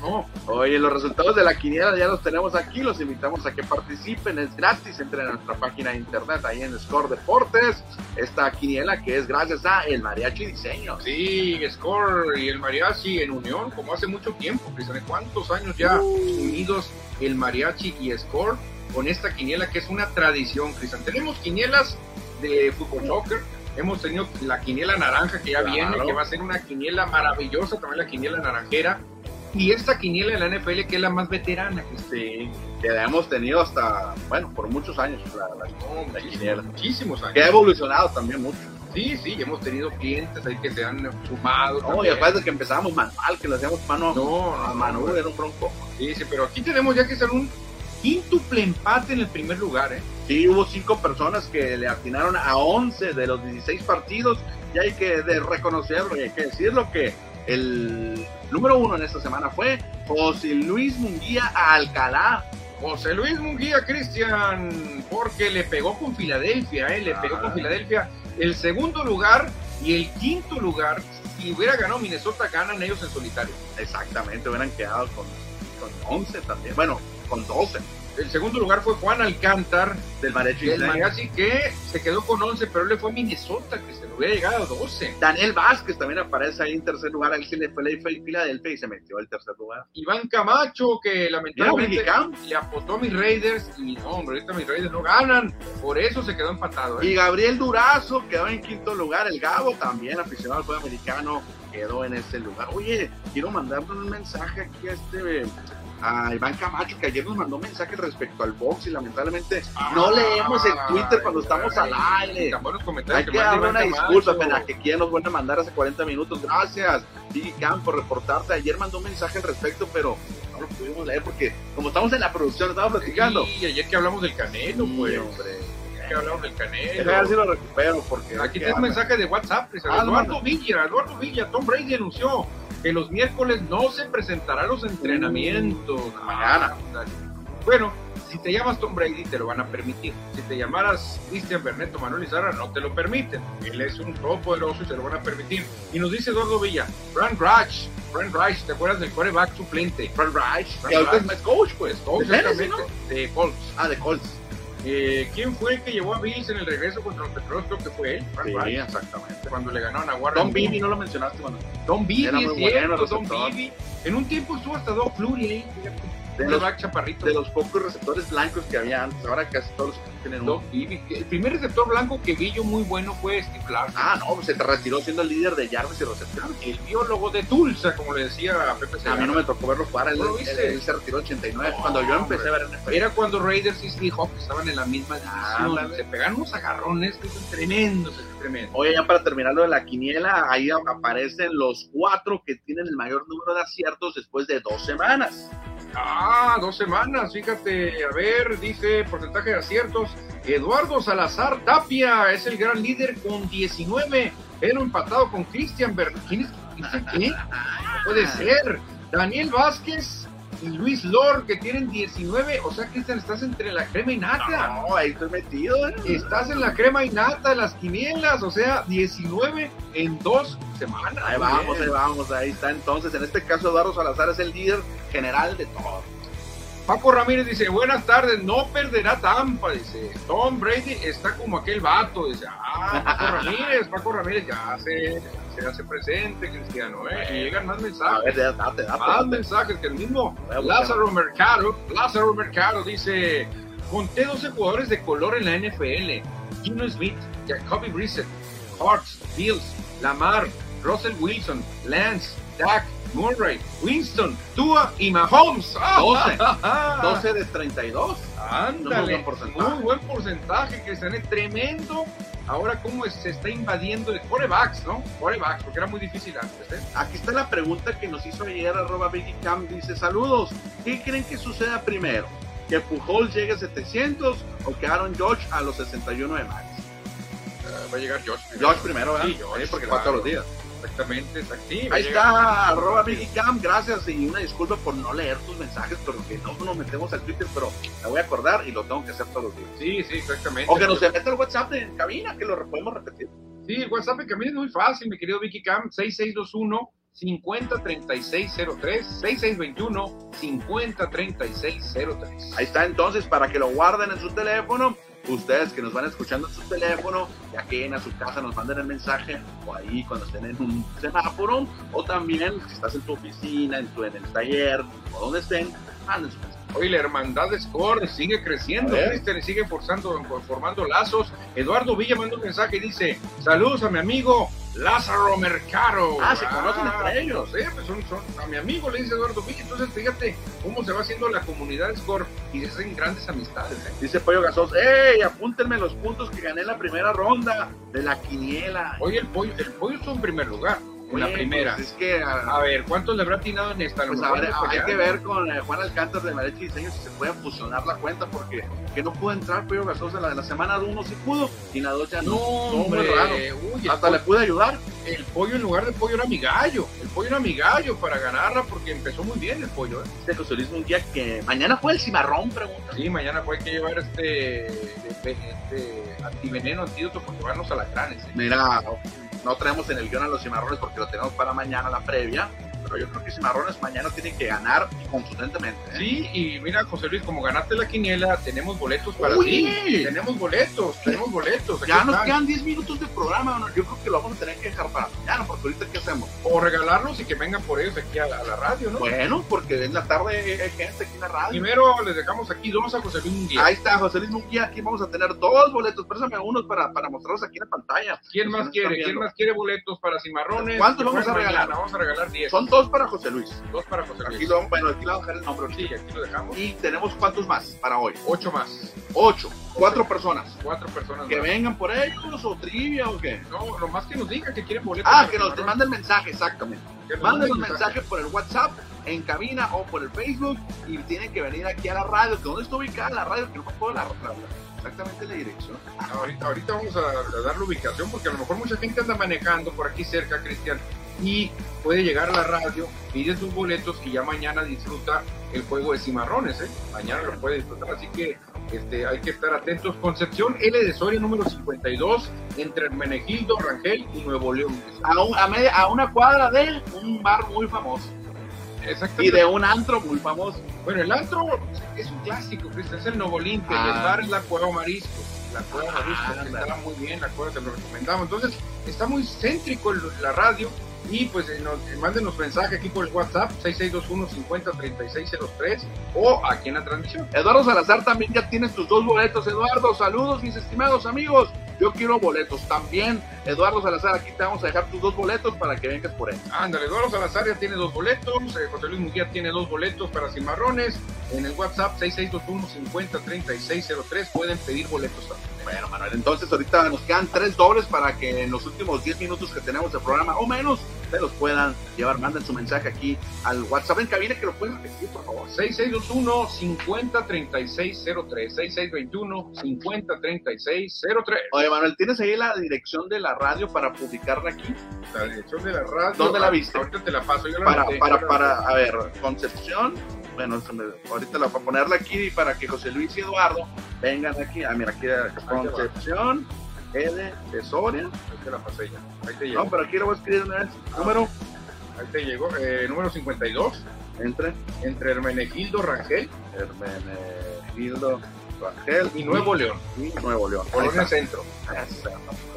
No, Oye, los resultados de la quiniela ya los tenemos aquí, los invitamos a que participen, es gratis, entren a nuestra página de internet ahí en Score Deportes, esta quiniela que es gracias a El Mariachi Diseño. Sí, Score y El Mariachi en unión, como hace mucho tiempo, ¿cuántos años ya uh. unidos el Mariachi y Score con esta quiniela que es una tradición, Cristian? Tenemos quinielas de fútbol soccer, hemos tenido la quiniela naranja que ya viene, que va a ser una quiniela maravillosa, también la quiniela naranjera, y esta quiniela de la NFL que es la más veterana. Que la hemos tenido hasta, bueno, por muchos años la, la, quiniela. Muchísimos años. Que ha evolucionado también mucho. Sí, sí, hemos tenido clientes ahí que se han sumado. No, y después de que empezamos manual, que lo hacíamos mano no, a mano, era un bronco. Sí, sí, pero aquí tenemos ya que ser un quíntuple empate en el primer lugar, ¿eh? Sí, hubo cinco personas que le atinaron a 11 de los 16 partidos y hay que reconocerlo y hay que decirlo que el número uno en esta semana fue José Luis Munguía a Alcalá. José Luis Munguía, Cristian, porque le pegó con Filadelfia, ¿eh? le pegó con Filadelfia el segundo lugar y el quinto lugar. Si hubiera ganado Minnesota, ganan ellos en solitario. Exactamente, hubieran quedado con, con 11 también. Bueno, con 12. El segundo lugar fue Juan Alcántar del Mariachi del. Mariachi que se quedó con 11, pero le fue a Minnesota que se lo hubiera llegado a 12. Daniel Vázquez también aparece ahí en tercer lugar. Sí le fue a Filadelfia y se metió al tercer lugar. Iván Camacho que lamentablemente le apostó a mis Raiders y no, hombre, ahorita mis Raiders no ganan. Por eso se quedó empatado. ¿eh? Y Gabriel Durazo quedó en quinto lugar. El Gabo, también aficionado al fútbol americano, quedó en ese lugar. Oye, quiero mandarle un mensaje aquí a este. A Iván Camacho, que ayer nos mandó un mensaje respecto al box y lamentablemente no leemos el Twitter cuando estamos al aire. Hay que manda darle una Camacho. disculpa, pena, que quien nos vuelve a mandar hace 40 minutos. Gracias, Digi Cam, por reportarte. Ayer mandó un mensaje al respecto, pero no lo pudimos leer porque, como estamos en la producción, estamos platicando. Sí, ayer que hablamos del Canelo, Sí, pues. hombre. Ayer que hablamos del Canelo. Déjame ver si lo recupero porque. Aquí que tengo un mensaje de WhatsApp. Ah, Eduardo. Villa, Eduardo Villa, Tom Brady anunció que los miércoles no se presentará los entrenamientos. mañana. Ah, Bueno, si te llamas Tom Brady te lo van a permitir. Si te llamaras Cristian Berneto Manuel Izarra no te lo permiten. Él es un todopoderoso y te lo van a permitir. Y nos dice Eduardo Villa, Brand Reich, Brand Reich, ¿te acuerdas del quarterback suplente? Fred Reich, es Reich. Mets coach, pues. Colts, ¿De de Colts. Ah, de Colts. Eh, ¿Quién fue el que llevó a Bills en el regreso contra los Petros? Creo que fue él, Sí, Reich, exactamente. cuando le ganaron a Warren. Don Bibi no lo mencionaste, mano. Don Bibi, es bueno cierto, Don. Bibi. En un tiempo estuvo hasta Don Flurry ahí. De los, quarterback chaparrito. de los pocos receptores blancos que había antes. Ahora casi todos los tienen uno. El primer receptor blanco que vi yo muy bueno fue Steve Larsen. Ah, no, pues se te retiró siendo el líder de yardas y recepciones. El biólogo de Tulsa, como le decía a Pepe A Segarra. mí no me tocó verlo jugar, él, ¿No lo él- viste? él se retiró 89. No, cuando yo empecé hombre. a ver NFL. Era cuando Raiders y Seahawks estaban en la misma división. Ándale. Se pegaron unos agarrones que son tremendos, tremendo. Oye, ya para terminar lo de la quiniela, ahí a- aparecen los cuatro que tienen el mayor número de aciertos después de dos semanas. Ah, dos semanas, fíjate, a ver, dice porcentaje de aciertos. Eduardo Salazar Tapia es el gran líder con 19, pero empatado con Cristian Ber... ¿Quién es? ¿Cristian qué? No puede ser. Daniel Vázquez y Luis Lor que tienen 19, o sea, Cristian, estás entre la crema y nata. No, ahí estoy metido. ¿eh? Estás en la crema y nata las quinielas, o sea, 19 en dos semanas. Ahí vamos, bien. ahí vamos, ahí está. Entonces, en este caso, Eduardo Salazar es el líder general de todo. Paco Ramírez dice, buenas tardes, no perderá Tampa, dice. Tom Brady está como aquel vato, dice. Ah, Paco Ramírez, Paco Ramírez ya se, se hace presente, Cristiano, ¿eh? Y llegan más mensajes. ver, ya, date, date, Más date. mensajes que el mismo. Lázaro Mercado, Lázaro Mercado dice, conté 12 jugadores de color en la NFL. Gino Smith, Jacoby Brissett, Hurts, Bills, Lamar, Russell Wilson, Lance, Dak, Murray, Winston, Tua y Mahomes. 12. 12 de 32. Ándale, Muy buen porcentaje. muy buen porcentaje, Cristian, es tremendo. Ahora cómo se está invadiendo de corebacks, ¿no? Corebacks, porque era muy difícil antes, ¿eh? Aquí está la pregunta que nos hizo ayer arroba Biggie Cam. Dice, saludos, ¿qué creen que suceda primero? ¿Que Pujol llegue a 700 o que Aaron George a los 61 de mayo? va a llegar Josh. George primero, ¿verdad? Sí, George, Sí, porque claro. va todos los días. Exactamente, a Ahí está, arroba Cam, gracias y una disculpa por no leer tus mensajes, porque no nos metemos al Twitter, pero me voy a acordar y lo tengo que hacer todos los días. Sí, sí, exactamente. O que nos se meta el WhatsApp de cabina, que lo podemos repetir. Sí, el WhatsApp en camino es muy fácil, mi querido Vicky Cam, 6621 503603 6621 503603. Ahí está entonces para que lo guarden en su teléfono. Ustedes que nos van escuchando en su teléfono, ya que en a su casa nos manden el mensaje, o ahí cuando estén en un semáforo, o también si estás en tu oficina, en, tu, en el taller, o donde estén, manden su mensaje. Hoy la hermandad de Score sigue creciendo. Cristian, sigue forzando, formando lazos. Eduardo Villa manda un mensaje y dice: Saludos a mi amigo Lázaro Mercado. Ah, se conocen entre ellos. Sí, pues son, son- a mi amigo le dice Eduardo Villa. Entonces, fíjate cómo se va haciendo la comunidad de Score y se hacen grandes amistades. ¿eh? Dice Pollo Gasos, ¡Ey! Apúntenme los puntos que gané en la primera ronda de la quiniela. Hoy el pollo, el pollo está en primer lugar, en la primera. pues es que a- A ver, ¿cuántos le habrá atinado en esta? Pues a ver, hay que ver con eh, Juan Alcántar de Marechi Diseño si se puede fusionar la cuenta porque que no pudo entrar Pollo Gasosa la de la semana 1 sí pudo y la 2 ya no. No, hombre. Uy, Hasta le pude ayudar. el pollo en lugar de pollo era mi gallo. El pollo era mi gallo para ganarla porque empezó muy bien el pollo. ¿eh? Este José Luis Munguía que mañana fue el cimarrón, pregunta. Sí, mañana fue que llevar este, este, este antiveneno, antídoto porque van los alacranes. ¿eh? Mira, no, traemos en el guion a los cimarrones porque lo tenemos para mañana la previa. Pero yo creo que Cimarrones mañana tienen que ganar contundentemente. ¿eh? Sí, y mira, José Luis, como ganaste la quiniela, tenemos boletos para Uy. ti. Tenemos boletos, tenemos boletos. Ya nos están. quedan 10 minutos de programa, yo creo que lo vamos a tener que dejar para mañana, porque ahorita ¿qué hacemos? O regalarlos y que vengan por ellos aquí a la, a la radio, ¿no? Bueno, porque en la tarde hay gente aquí en la radio. Primero les dejamos aquí dos a José Luis Munguía. Ahí está, José Luis Munguía, aquí vamos a tener dos boletos, préstame unos para, para mostrarlos aquí en la pantalla. ¿Quién más quiere? ¿Quién más quiere boletos para Cimarrones? ¿Cuántos Que vamos a regalar? mañana. Vamos a regalar 10. Son dos para José Luis. dos para José Aquí Luis. lo, bueno, aquí le vamos a dejar el nombre. Sí, aquí lo dejamos. Y tenemos cuántos más para hoy. Ocho más. Ocho, cuatro personas. Cuatro personas Que más. vengan por ellos o trivia o qué. No, nomás que nos digan que quieren boletos. Ah, que nos Cimarrones. manden mensaje, exactamente. Manden un mensaje por el WhatsApp, en cabina o por el Facebook y tienen que venir aquí a la radio. que ¿Dónde está ubicada la radio? Que no me acuerdo la, la- exactamente la dirección. Ahorita, ahorita vamos a, a dar la ubicación porque a lo mejor mucha gente anda manejando por aquí cerca, Cristian, y puede llegar a la radio, pide sus boletos y ya mañana disfruta el juego de cimarrones, ¿eh? Mañana lo puede disfrutar, así que este, hay que estar atentos. Concepción L de Soria número 52, entre Hermenegildo, Rangel y Nuevo León. A, un- a media- a una cuadra de un bar muy famoso Exactamente. y de un antro muy famoso. Bueno, el antro es un clásico, Cristian, es el Novo Olimpia el Ah. bar es la Cueva Marisco. La Cueva Ah, Marisco, que está muy bien, la Cueva te lo recomendamos. Entonces, está muy céntrico el- la radio y pues eh, nos, eh, mándenos mensaje aquí por el WhatsApp 6621 50 3603 o aquí en la transmisión. Eduardo Salazar también ya tienes tus dos boletos. Eduardo, saludos mis estimados amigos. Yo quiero boletos también. Eduardo Salazar, aquí te vamos a dejar tus dos boletos para que vengas por él. Ándale, Eduardo Salazar ya tiene dos boletos, eh, José Luis Munguía tiene dos boletos para Cimarrones. En el WhatsApp 6621 50 3603 pueden pedir boletos también. Bueno, Manuel, entonces ahorita nos quedan tres dobles para que en los últimos 10 minutos que tenemos de programa o menos se los puedan llevar. Manden su mensaje aquí al WhatsApp en cabina que lo pueden repetir, por favor. 6621 50 3603 6621 50 3603 Oye, Manuel, ¿tienes ahí la dirección de la radio para publicarla aquí? La dirección de la radio. ¿Dónde la viste? Ahorita te la paso. Yo la Para, para, para, a ver, Concepción. Bueno, ahorita la voy a ponerla aquí para que José Luis y Eduardo vengan aquí. Ah, mira, aquí Concepción, L de Soria. Ahí te la pasé ya. Ahí te llegó. No, pero aquí lo voy a escribir una vez. Número, Ahí te llegó. Eh, número 52. entre Entre Hermenegildo Rangel Hermenegildo Rangel y Nuevo León. y Nuevo León. Colonia. Centro.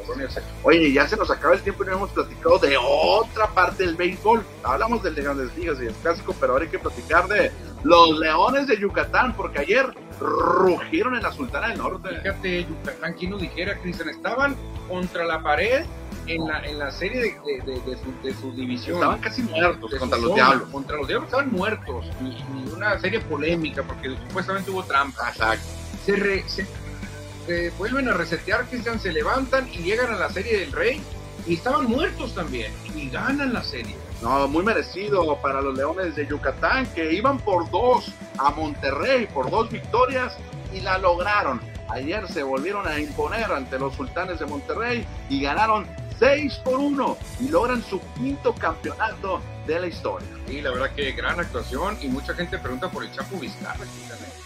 Colonia Centro. Oye, ya se nos acaba el tiempo y no hemos platicado de otra parte del béisbol. Hablamos del de Grandes Ligas y el clásico, pero ahora hay que platicar de los Leones de Yucatán, porque ayer rugieron en la Sultana del Norte. Fíjate, Yucatán, quien nos dijera, Cristian, estaban contra la pared en la, en la serie de, de, de- de su, de su división. Estaban casi muertos contra los zona. Diablos. Contra los diablos estaban muertos. Y, y una serie polémica porque supuestamente hubo trampa. Exacto. Se, vuelven a resetear, Cristian, se levantan y llegan a la serie del Rey. Y estaban muertos también. Y ganan la serie. No, muy merecido para los Leones de Yucatán, que iban por dos a Monterrey, por dos victorias, y la lograron. Ayer se volvieron a imponer ante los Sultanes de Monterrey y ganaron 6 por 1 y logran su quinto campeonato de la historia. Y la verdad que gran actuación. Y mucha gente pregunta por el Chapo Vizcarra.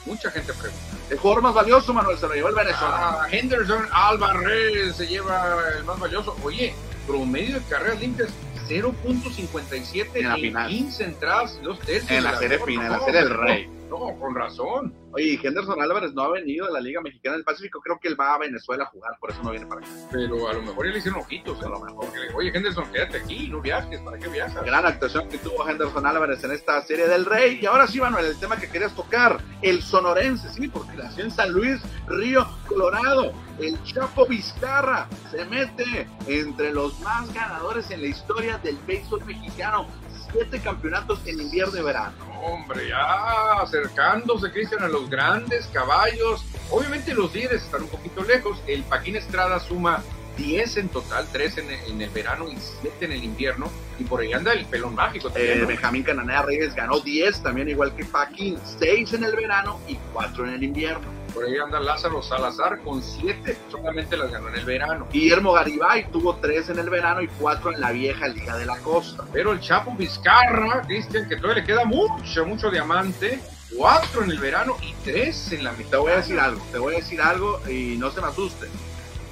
Mucha gente pregunta. El jugador más valioso, Manuel, se lo llevó el venezolano. Ah, Henderson Alvarez se lleva el más valioso. Oye, promedio de carreras limpias 0.57 En la en final. 15 entradas dos tercios. En la serie final, en la serie del Rey. No, con razón. Oye, Henderson Álvarez no ha venido de la Liga Mexicana del Pacífico, creo que él va a Venezuela a jugar, por eso no viene para acá. Pero a lo mejor ya le hicieron ojitos. A lo mejor. Porque, oye, Henderson, quédate aquí, no viajes. ¿Para qué viajas? Gran actuación que tuvo Henderson Álvarez en esta serie del Rey. Y ahora sí, Manuel, el tema que querías tocar, el sonorense, sí, porque nació en San Luis, Río, Colorado. El Chapo Vizcarra se mete entre los más ganadores en la historia del béisbol mexicano. Siete campeonatos en invierno y verano. Hombre, ya acercándose, Cristian, a los grandes caballos. Obviamente los líderes están un poquito lejos. El Paquín Estrada suma 10 en total, 3 en, el- en el verano y 7 en el invierno. Y por ahí anda el pelón mágico Eh, también. ¿no? Benjamín Cananea Reyes ganó 10, también igual que Paquín, 6 en el verano y 4 en el invierno. Por ahí anda Lázaro Salazar con 7, solamente las ganó en el verano. Guillermo Garibay tuvo 3 en el verano y 4 en la vieja Liga de la Costa. Pero el Chapo Vizcarra, Cristian, que todavía le queda mucho, mucho diamante. 4 en el verano y 3 en la mitad. Te voy a decir algo, te voy a decir algo y no se me asusten.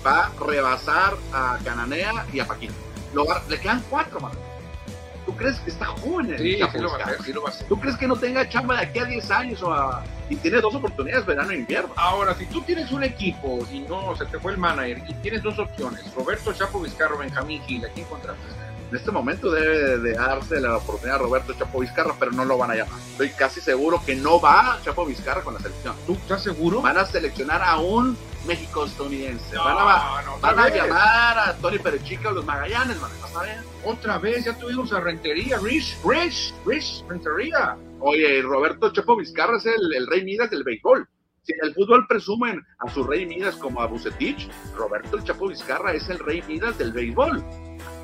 Va a rebasar a Cananea y a Paquín. Le quedan 4, mano. ¿Tú crees que está joven el Sí, Chapo sí lo va a hacer, sí lo va a hacer. ¿Tú crees que no tenga chamba de aquí a 10 años o a- y tiene dos oportunidades, verano e invierno? Ahora, si tú tienes un equipo y no se te fue el manager y tienes dos opciones, Roberto Chapo Vizcarro, Benjamín Gil, ¿a quién contratas? En este momento debe de darse la oportunidad a Roberto Chapo Vizcarra, pero no lo van a llamar. Estoy casi seguro que no va Chapo Vizcarra con la selección. ¿Tú estás seguro? Van a seleccionar a un México estadounidense. No, van a, no, van llamar a Tony Perechica o los Magallanes. ¿Vas a ver? Otra vez, ya tuvimos a Rentería, Rich, Rich, Rich, Rentería. Oye, Roberto Chapo Vizcarra es el, el rey Midas del béisbol. Si en el fútbol presumen a su rey Midas como a Bucetich, Roberto el Chapo Vizcarra es el rey Midas del béisbol.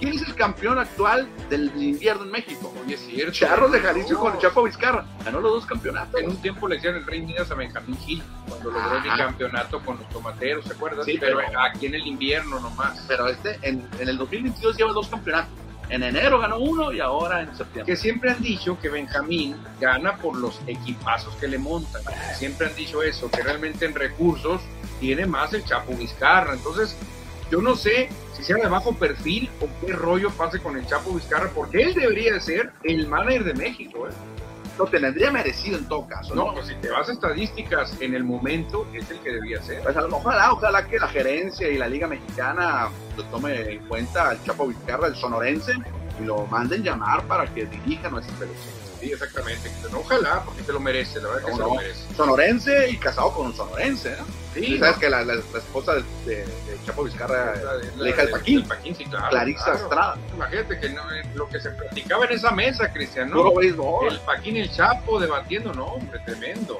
¿Quién es el campeón actual del invierno en México? Oye, es cierto. Charros de Jalisco No. con el Chapo Vizcarra. Ganó los dos campeonatos. En un tiempo le decían el Rey Midas a Benjamín Gil cuando logró el campeonato con los tomateros, ¿se acuerdan? Sí, pero, pero- aquí en el invierno nomás. Pero este, en, en el 2022 lleva dos campeonatos. En enero ganó uno y ahora en septiembre. Que siempre han dicho que Benjamín gana por los equipazos que le montan. Siempre han dicho eso, que realmente en recursos tiene más el Chapo Vizcarra. Entonces, yo no sé si sea de bajo perfil o qué rollo pase con el Chapo Vizcarra, porque él debería de ser el manager de México. ¿eh? Lo tendría merecido en todo caso, ¿no? No, pues si te vas a estadísticas en el momento, es el que debía ser. Pues, ojalá, ojalá que la gerencia y la Liga Mexicana lo tome en cuenta al Chapo Vizcarra, el sonorense, y lo manden llamar para que dirija nuestra selección. Sí, exactamente. Ojalá, porque se lo merece, la verdad que No, se lo merece. Sonorense y casado con un sonorense, ¿no? Sí, sabes que la, la- la esposa de, de- de Chapo Vizcarra, La- hija del Paquín. del Paquín, sí, claro. Clarisa claro. Estrada, Imagínate que no, lo que se platicaba en esa mesa, Cristian, ¿no? puro. El Paquín y el Chapo debatiendo, no, hombre, tremendo.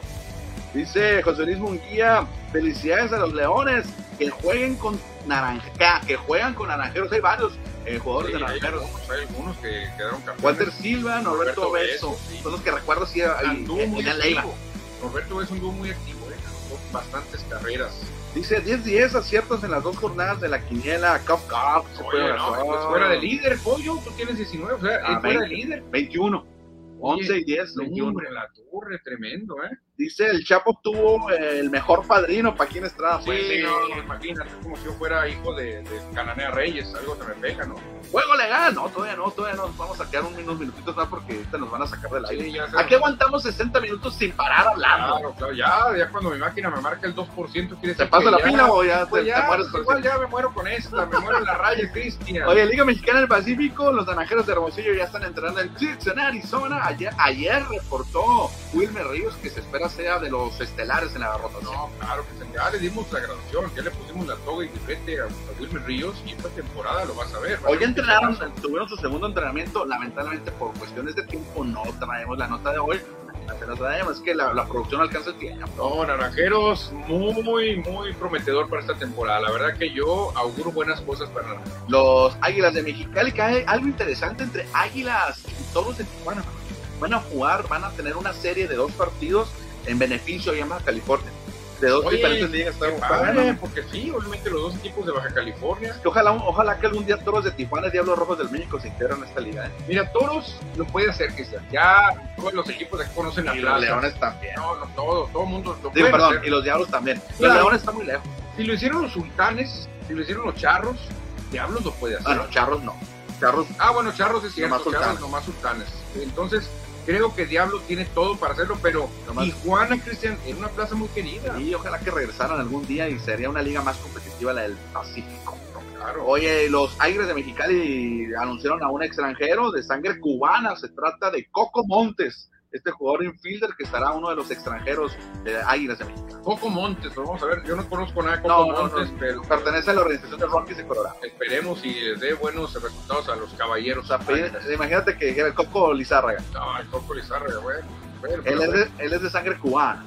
Dice José Luis Munguía, felicidades a los Leones, que jueguen con naranja, que juegan con naranjeros, hay varios eh, jugadores Sí, de hay, algunos, hay algunos que quedaron campeones. Walter Silva, Norberto Roberto Beso, sí. son los que recuerdo ahí, Anduvo muy Leiva. activo. Roberto es un dúo muy activo, ¿eh? Ganó bastantes carreras. Dice 10-10 aciertos en las dos jornadas de la quiniela Cup Cup. se Oye, no, pues fuera de líder, pollo, tú tienes 19, o sea, Ah, fuera de 20. líder. 21. 11 y 10, No, 21. hombre, la torre, tremendo, ¿eh? Dice el Chapo obtuvo eh, el mejor padrino Paquín Estrada. Sí, Pues, no, no, imagínate como si yo fuera hijo de, de Cananea Reyes, algo se me pega, ¿no? Juego legal. No, todavía no, todavía no. Vamos a quedar un- unos minutitos más porque ahorita nos van a sacar del aire. Sí, ya. Aquí aguantamos 60 minutos sin parar hablando. Claro, claro, ya, ya cuando mi máquina me marca el 2%, quiere ¿Te pasa la ya- pila o ya Pues te, ya, te mueres igual ya me muero con esta, me muero en la raya, Cristian. Oye, Liga Mexicana del Pacífico, los naranjeros de Hermosillo ya están entrenando en Tucson, Arizona. Ayer, ayer reportó Wilmer Ríos que se espera sea de los estelares en la rotación. No, claro que ya le dimos la graduación, ya le pusimos la toga y bufete a, a Wilmer Ríos y esta temporada lo vas a ver. Hoy entrenaron, tuvieron su segundo entrenamiento, lamentablemente por cuestiones de tiempo no traemos la nota de hoy. Es que la, la producción alcanza el tiempo. No, Naranjeros, muy, muy prometedor para esta temporada. La verdad que yo auguro buenas cosas para Naranjeros. Los Águilas de Mexicali, que hay algo interesante entre Águilas y Toros de Tijuana. Van a jugar, van a tener una serie de dos partidos en beneficio de Baja California. De dos Oye, diferentes ligas. Está padre, porque sí, obviamente los dos equipos de Baja California. Que Ojalá, ojalá que algún día Toros de Tijuana y Diablos Rojos del México se integren a esta liga. ¿eh? Mira, Toros lo puede hacer, Cristian. Ya todos los equipos aquí conocen la Y los. Leones también. No, no, todo, todo el mundo lo Digo, puede perdón, hacer. y los Diablos también. Claro. Los Leones están muy lejos. Si lo hicieron los sultanes, si lo hicieron los charros, Diablos lo puede hacer. Ah, no, Charros no. Charros, Ah, bueno, Charros es cierto, Nomás Charros sultanes. nomás sultanes. Entonces, creo que Diablo tiene todo para hacerlo, pero Nomás- Tijuana, Cristian, en una plaza muy querida. y ojalá que regresaran algún día y sería una liga más competitiva la del Pacífico. Claro. Oye, los Aires de Mexicali anunciaron a un extranjero de sangre cubana. Se trata de Coco Montes, este jugador infielder que estará uno de los extranjeros de Águilas de México. Coco Montes, vamos a ver, yo no conozco nada de No, Coco no, Montes, no. pero Pertenece a la organización de Rockies de Colorado. esperemos y les dé buenos resultados a los caballeros. O sea, imagínate que dijera el Coco Lizárraga. No, el Coco Lizárraga, bueno. bueno, Él bueno. de, él es de sangre cubana.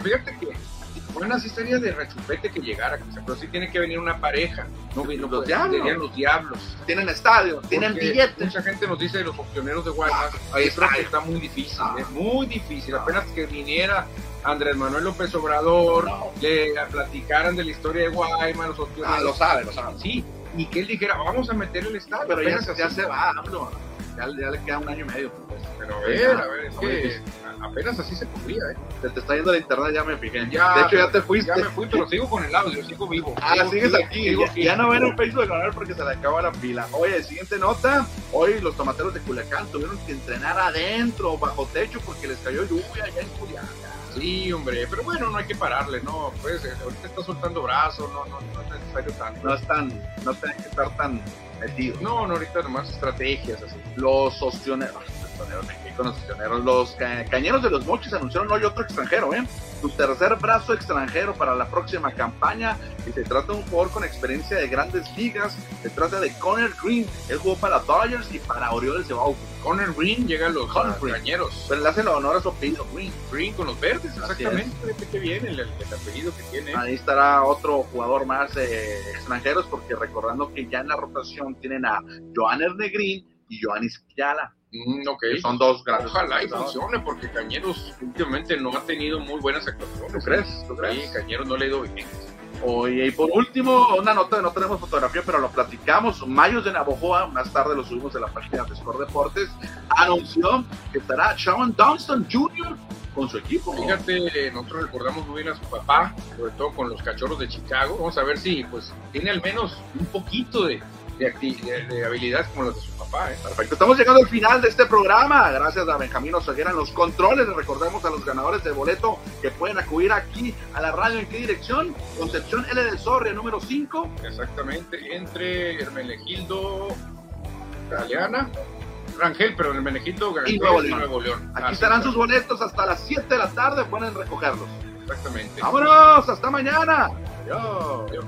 Fíjate que Sí estaría de rechupete que llegara, pero sí tiene que venir una pareja. No, no Los Diablos. serían los diablos. Tienen estadio, tienen billetes. Mucha gente nos dice de los opcioneros de Guaymas. Ahí Yo creo está. está muy difícil, Ah. es muy difícil. Ah. Apenas que viniera Andrés Manuel López Obrador, No. le platicaran de la historia de Guaymas, los Ah, opcioneros. lo sabe, lo sabe. Sí, y que él dijera, vamos a meter el estadio. Pero ya, ya se va, AMLO. Ya, ya le queda un año y medio. Pues. Pero a ver, a ver, es que apenas así se podría, ¿eh? Se te está yendo la internet, ya me fijé. Ya, de hecho, ya te fuiste. Ya me fui, pero sigo con el audio, sigo vivo. Ah, Sigo sigues aquí, aquí. sigo Ya, aquí. ya no ven el Facebook de Leonel porque se le acaba la pila. Oye, siguiente nota. Hoy los tomateros de Culiacán tuvieron que entrenar adentro, bajo techo, porque les cayó lluvia allá en Culiacán. Sí, hombre, pero bueno, no hay que pararle, ¿no? Pues eh, ahorita está soltando brazos, no, no, no es necesario tanto. No están, no tienen que estar tan metidos. No, no, ahorita nomás estrategias así. Los ostioneros, los los ca- cañeros de los mochis anunciaron hoy otro extranjero, ¿eh? Su tercer brazo extranjero para la próxima campaña. Y se trata de un jugador con experiencia de grandes ligas. Se trata de Connor Green. Él jugó para Dodgers y para Orioles de Baltimore. Connor Green llega a los Connor a cañeros. Pero le hacen honor a su apellido, Green. Green con los verdes, exactamente. Qué bien el, el- el apellido que tiene. Ahí estará otro jugador más eh, extranjeros, porque recordando que ya en la rotación tienen a Joan Green y Joanis Kiala, Mm, ok. que son dos grandes. Ojalá y funcione, porque Cañeros últimamente no ha tenido muy buenas actuaciones. ¿Tú crees? ¿Tú crees? Sí, Cañeros no le ha ido bien. Oye, y por último, una nota, no tenemos fotografía, pero lo platicamos. Mayos de Navojoa, más tarde lo subimos de la página de Score Deportes, anunció que estará Sharon Dunston Jr. con su equipo. Fíjate, nosotros recordamos muy bien a su papá, sobre todo con los cachorros de Chicago. Vamos a ver si pues tiene al menos un poquito de, de, acti- de- de habilidad como las de su papá. ¿eh? Perfecto, estamos llegando al final de este programa. Gracias a Benjamín Oseguera en los controles. Les recordamos a los ganadores de boleto que pueden acudir aquí a la radio. ¿En qué dirección? Concepción L de Sorria, número 5. Exactamente, entre Hermenegildo Galeana, Rangel, pero Hermenegildo Galeana Y Nuevo León. Nuevo León. Aquí Así estarán sus boletos hasta las 7 de la tarde. Pueden recogerlos. Exactamente. ¡Vámonos! ¡Hasta mañana! Adiós.